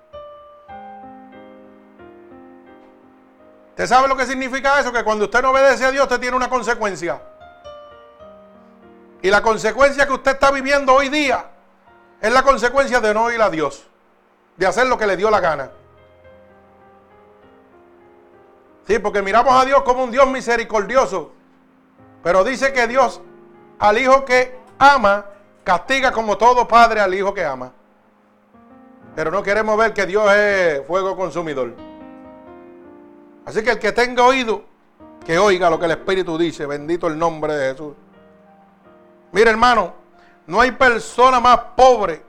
¿Usted sabe lo que significa eso? Que cuando usted no obedece a Dios, usted tiene una consecuencia. Y la consecuencia que usted está viviendo hoy día es la consecuencia de no oír a Dios de hacer lo que le dio la gana. Sí, porque miramos a Dios como un Dios misericordioso. Pero dice que Dios al hijo que ama castiga como todo padre al hijo que ama. Pero no queremos ver que Dios es fuego consumidor. Así que el que tenga oído, que oiga lo que el Espíritu dice. Bendito el nombre de Jesús. Mire hermano, no hay persona más pobre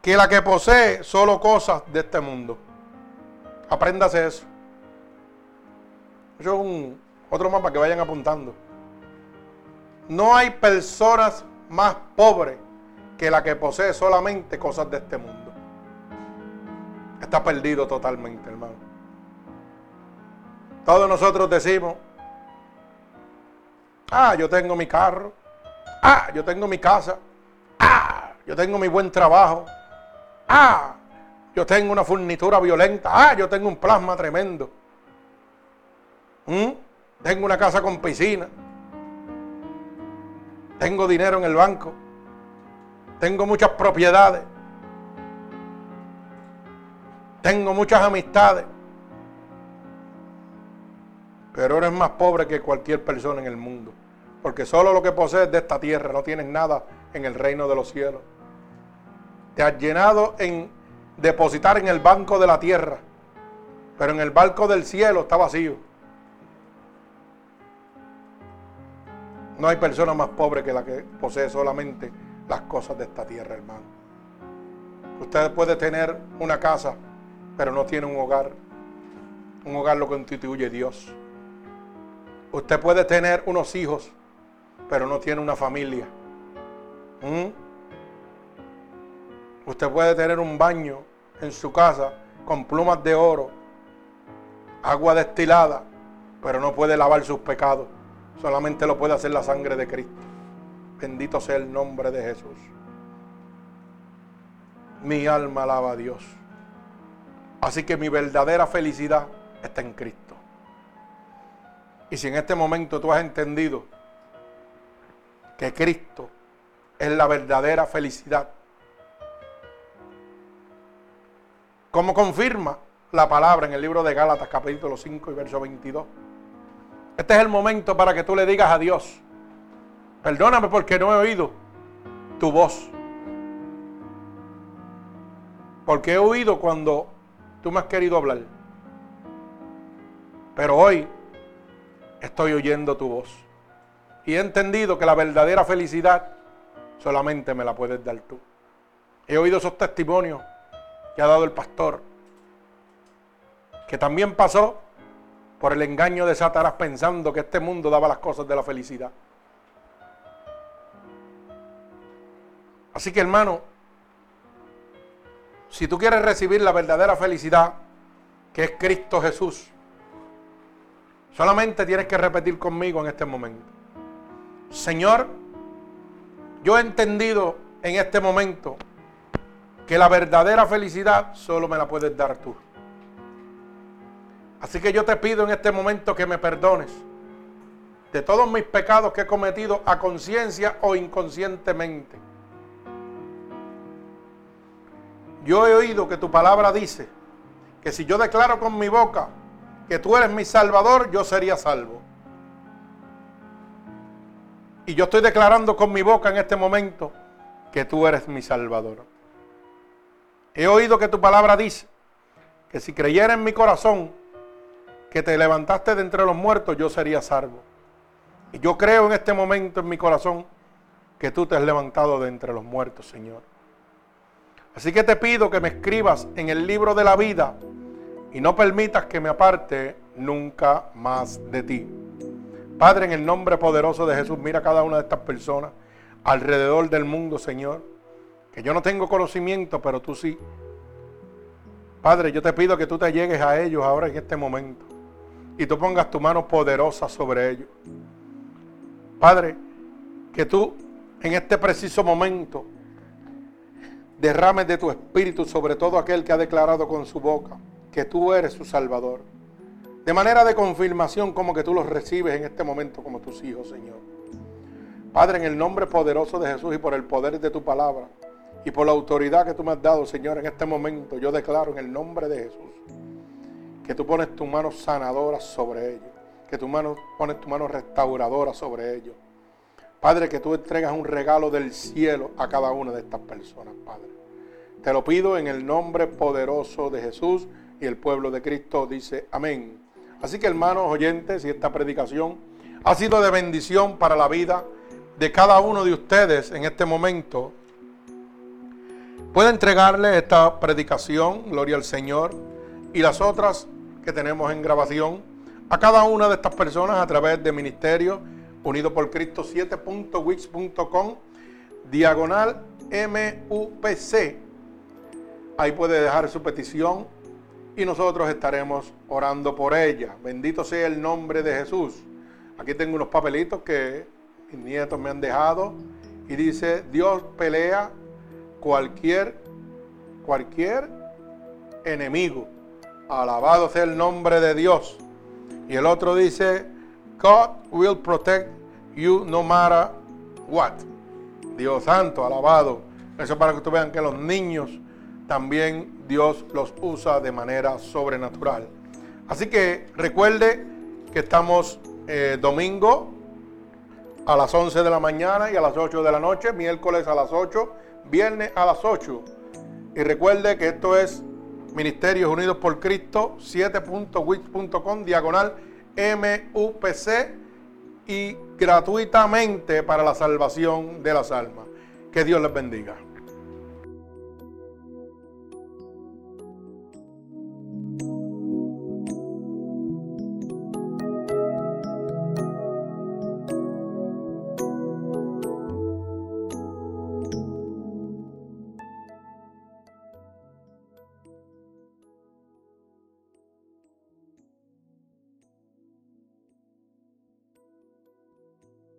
que la que posee solo cosas de este mundo. Apréndase eso. Es un, otro para que vayan apuntando. No hay personas más pobres que la que posee solamente cosas de este mundo. Está perdido totalmente, hermano. Todos nosotros decimos, ah, yo tengo mi carro, ah, yo tengo mi casa, ah, yo tengo mi buen trabajo, Ah, yo tengo una furnitura violenta. Ah, yo tengo un plasma tremendo. ¿Mm? Tengo una casa con piscina. Tengo dinero en el banco. Tengo muchas propiedades. Tengo muchas amistades. Pero eres más pobre que cualquier persona en el mundo. Porque solo lo que posees de esta tierra, no tienes nada en el reino de los cielos. Te has llenado en depositar en el banco de la tierra, pero en el banco del cielo está vacío. No hay persona más pobre que la que posee solamente las cosas de esta tierra, hermano. Usted puede tener una casa, pero no tiene un hogar. Un hogar lo constituye Dios. Usted puede tener unos hijos, pero no tiene una familia. ¿Mm? Usted puede tener un baño en su casa con plumas de oro, agua destilada, pero no puede lavar sus pecados. Solamente lo puede hacer la sangre de Cristo. Bendito sea el nombre de Jesús. Mi alma alaba a Dios. Así que mi verdadera felicidad está en Cristo. Y si en este momento tú has entendido que Cristo es la verdadera felicidad, como confirma la palabra en el libro de Gálatas capítulo 5 y verso 22. Este es el momento para que tú le digas a Dios, perdóname porque no he oído tu voz. Porque he oído cuando tú me has querido hablar. Pero hoy estoy oyendo tu voz. Y he entendido que la verdadera felicidad solamente me la puedes dar tú. He oído esos testimonios que ha dado el pastor, que también pasó por el engaño de Satanás pensando que este mundo daba las cosas de la felicidad. Así que hermano, si tú quieres recibir la verdadera felicidad, que es Cristo Jesús, solamente tienes que repetir conmigo en este momento. Señor, yo he entendido en este momento que la verdadera felicidad solo me la puedes dar tú. Así que yo te pido en este momento que me perdones de todos mis pecados que he cometido a conciencia o inconscientemente. Yo he oído que tu palabra dice que si yo declaro con mi boca que tú eres mi salvador, yo sería salvo. Y yo estoy declarando con mi boca en este momento que tú eres mi salvador. He oído que tu palabra dice que si creyera en mi corazón que te levantaste de entre los muertos, yo sería salvo. Y yo creo en este momento en mi corazón que tú te has levantado de entre los muertos, Señor. Así que te pido que me escribas en el libro de la vida y no permitas que me aparte nunca más de ti. Padre, en el nombre poderoso de Jesús, mira a cada una de estas personas alrededor del mundo, Señor, que yo no tengo conocimiento, pero tú sí. Padre, yo te pido que tú te llegues a ellos ahora en este momento y tú pongas tu mano poderosa sobre ellos. Padre, que tú en este preciso momento derrames de tu espíritu sobre todo aquel que ha declarado con su boca que tú eres su Salvador. De manera de confirmación como que tú los recibes en este momento como tus hijos, Señor. Padre, en el nombre poderoso de Jesús y por el poder de tu palabra y por la autoridad que tú me has dado, Señor, en este momento, yo declaro en el nombre de Jesús que tú pones tu mano sanadora sobre ellos, que tu mano pones tu mano restauradora sobre ellos. Padre, que tú entregas un regalo del cielo a cada una de estas personas, Padre. Te lo pido en el nombre poderoso de Jesús y el pueblo de Cristo dice amén. Así que hermanos oyentes, y esta predicación ha sido de bendición para la vida de cada uno de ustedes en este momento, puede entregarle esta predicación, gloria al Señor, y las otras que tenemos en grabación a cada una de estas personas a través de Ministerio Unido por Cristo 7.wix.com, diagonal MUPC. Ahí puede dejar su petición y nosotros estaremos orando por ella. Bendito sea el nombre de Jesús. Aquí tengo unos papelitos que mis nietos me han dejado y dice, Dios pelea cualquier, cualquier enemigo. Alabado sea el nombre de Dios. Y el otro dice, God will protect you no matter what. Dios santo, alabado. Eso para que ustedes vean que los niños también Dios los usa de manera sobrenatural. Así que recuerde que estamos eh, domingo a las 11 de la mañana y a las 8 de la noche, miércoles a las 8, viernes a las 8. Y recuerde que esto es Ministerios Unidos por Cristo 7.wix.com diagonal MUPC y gratuitamente para la salvación de las almas. Que Dios les bendiga.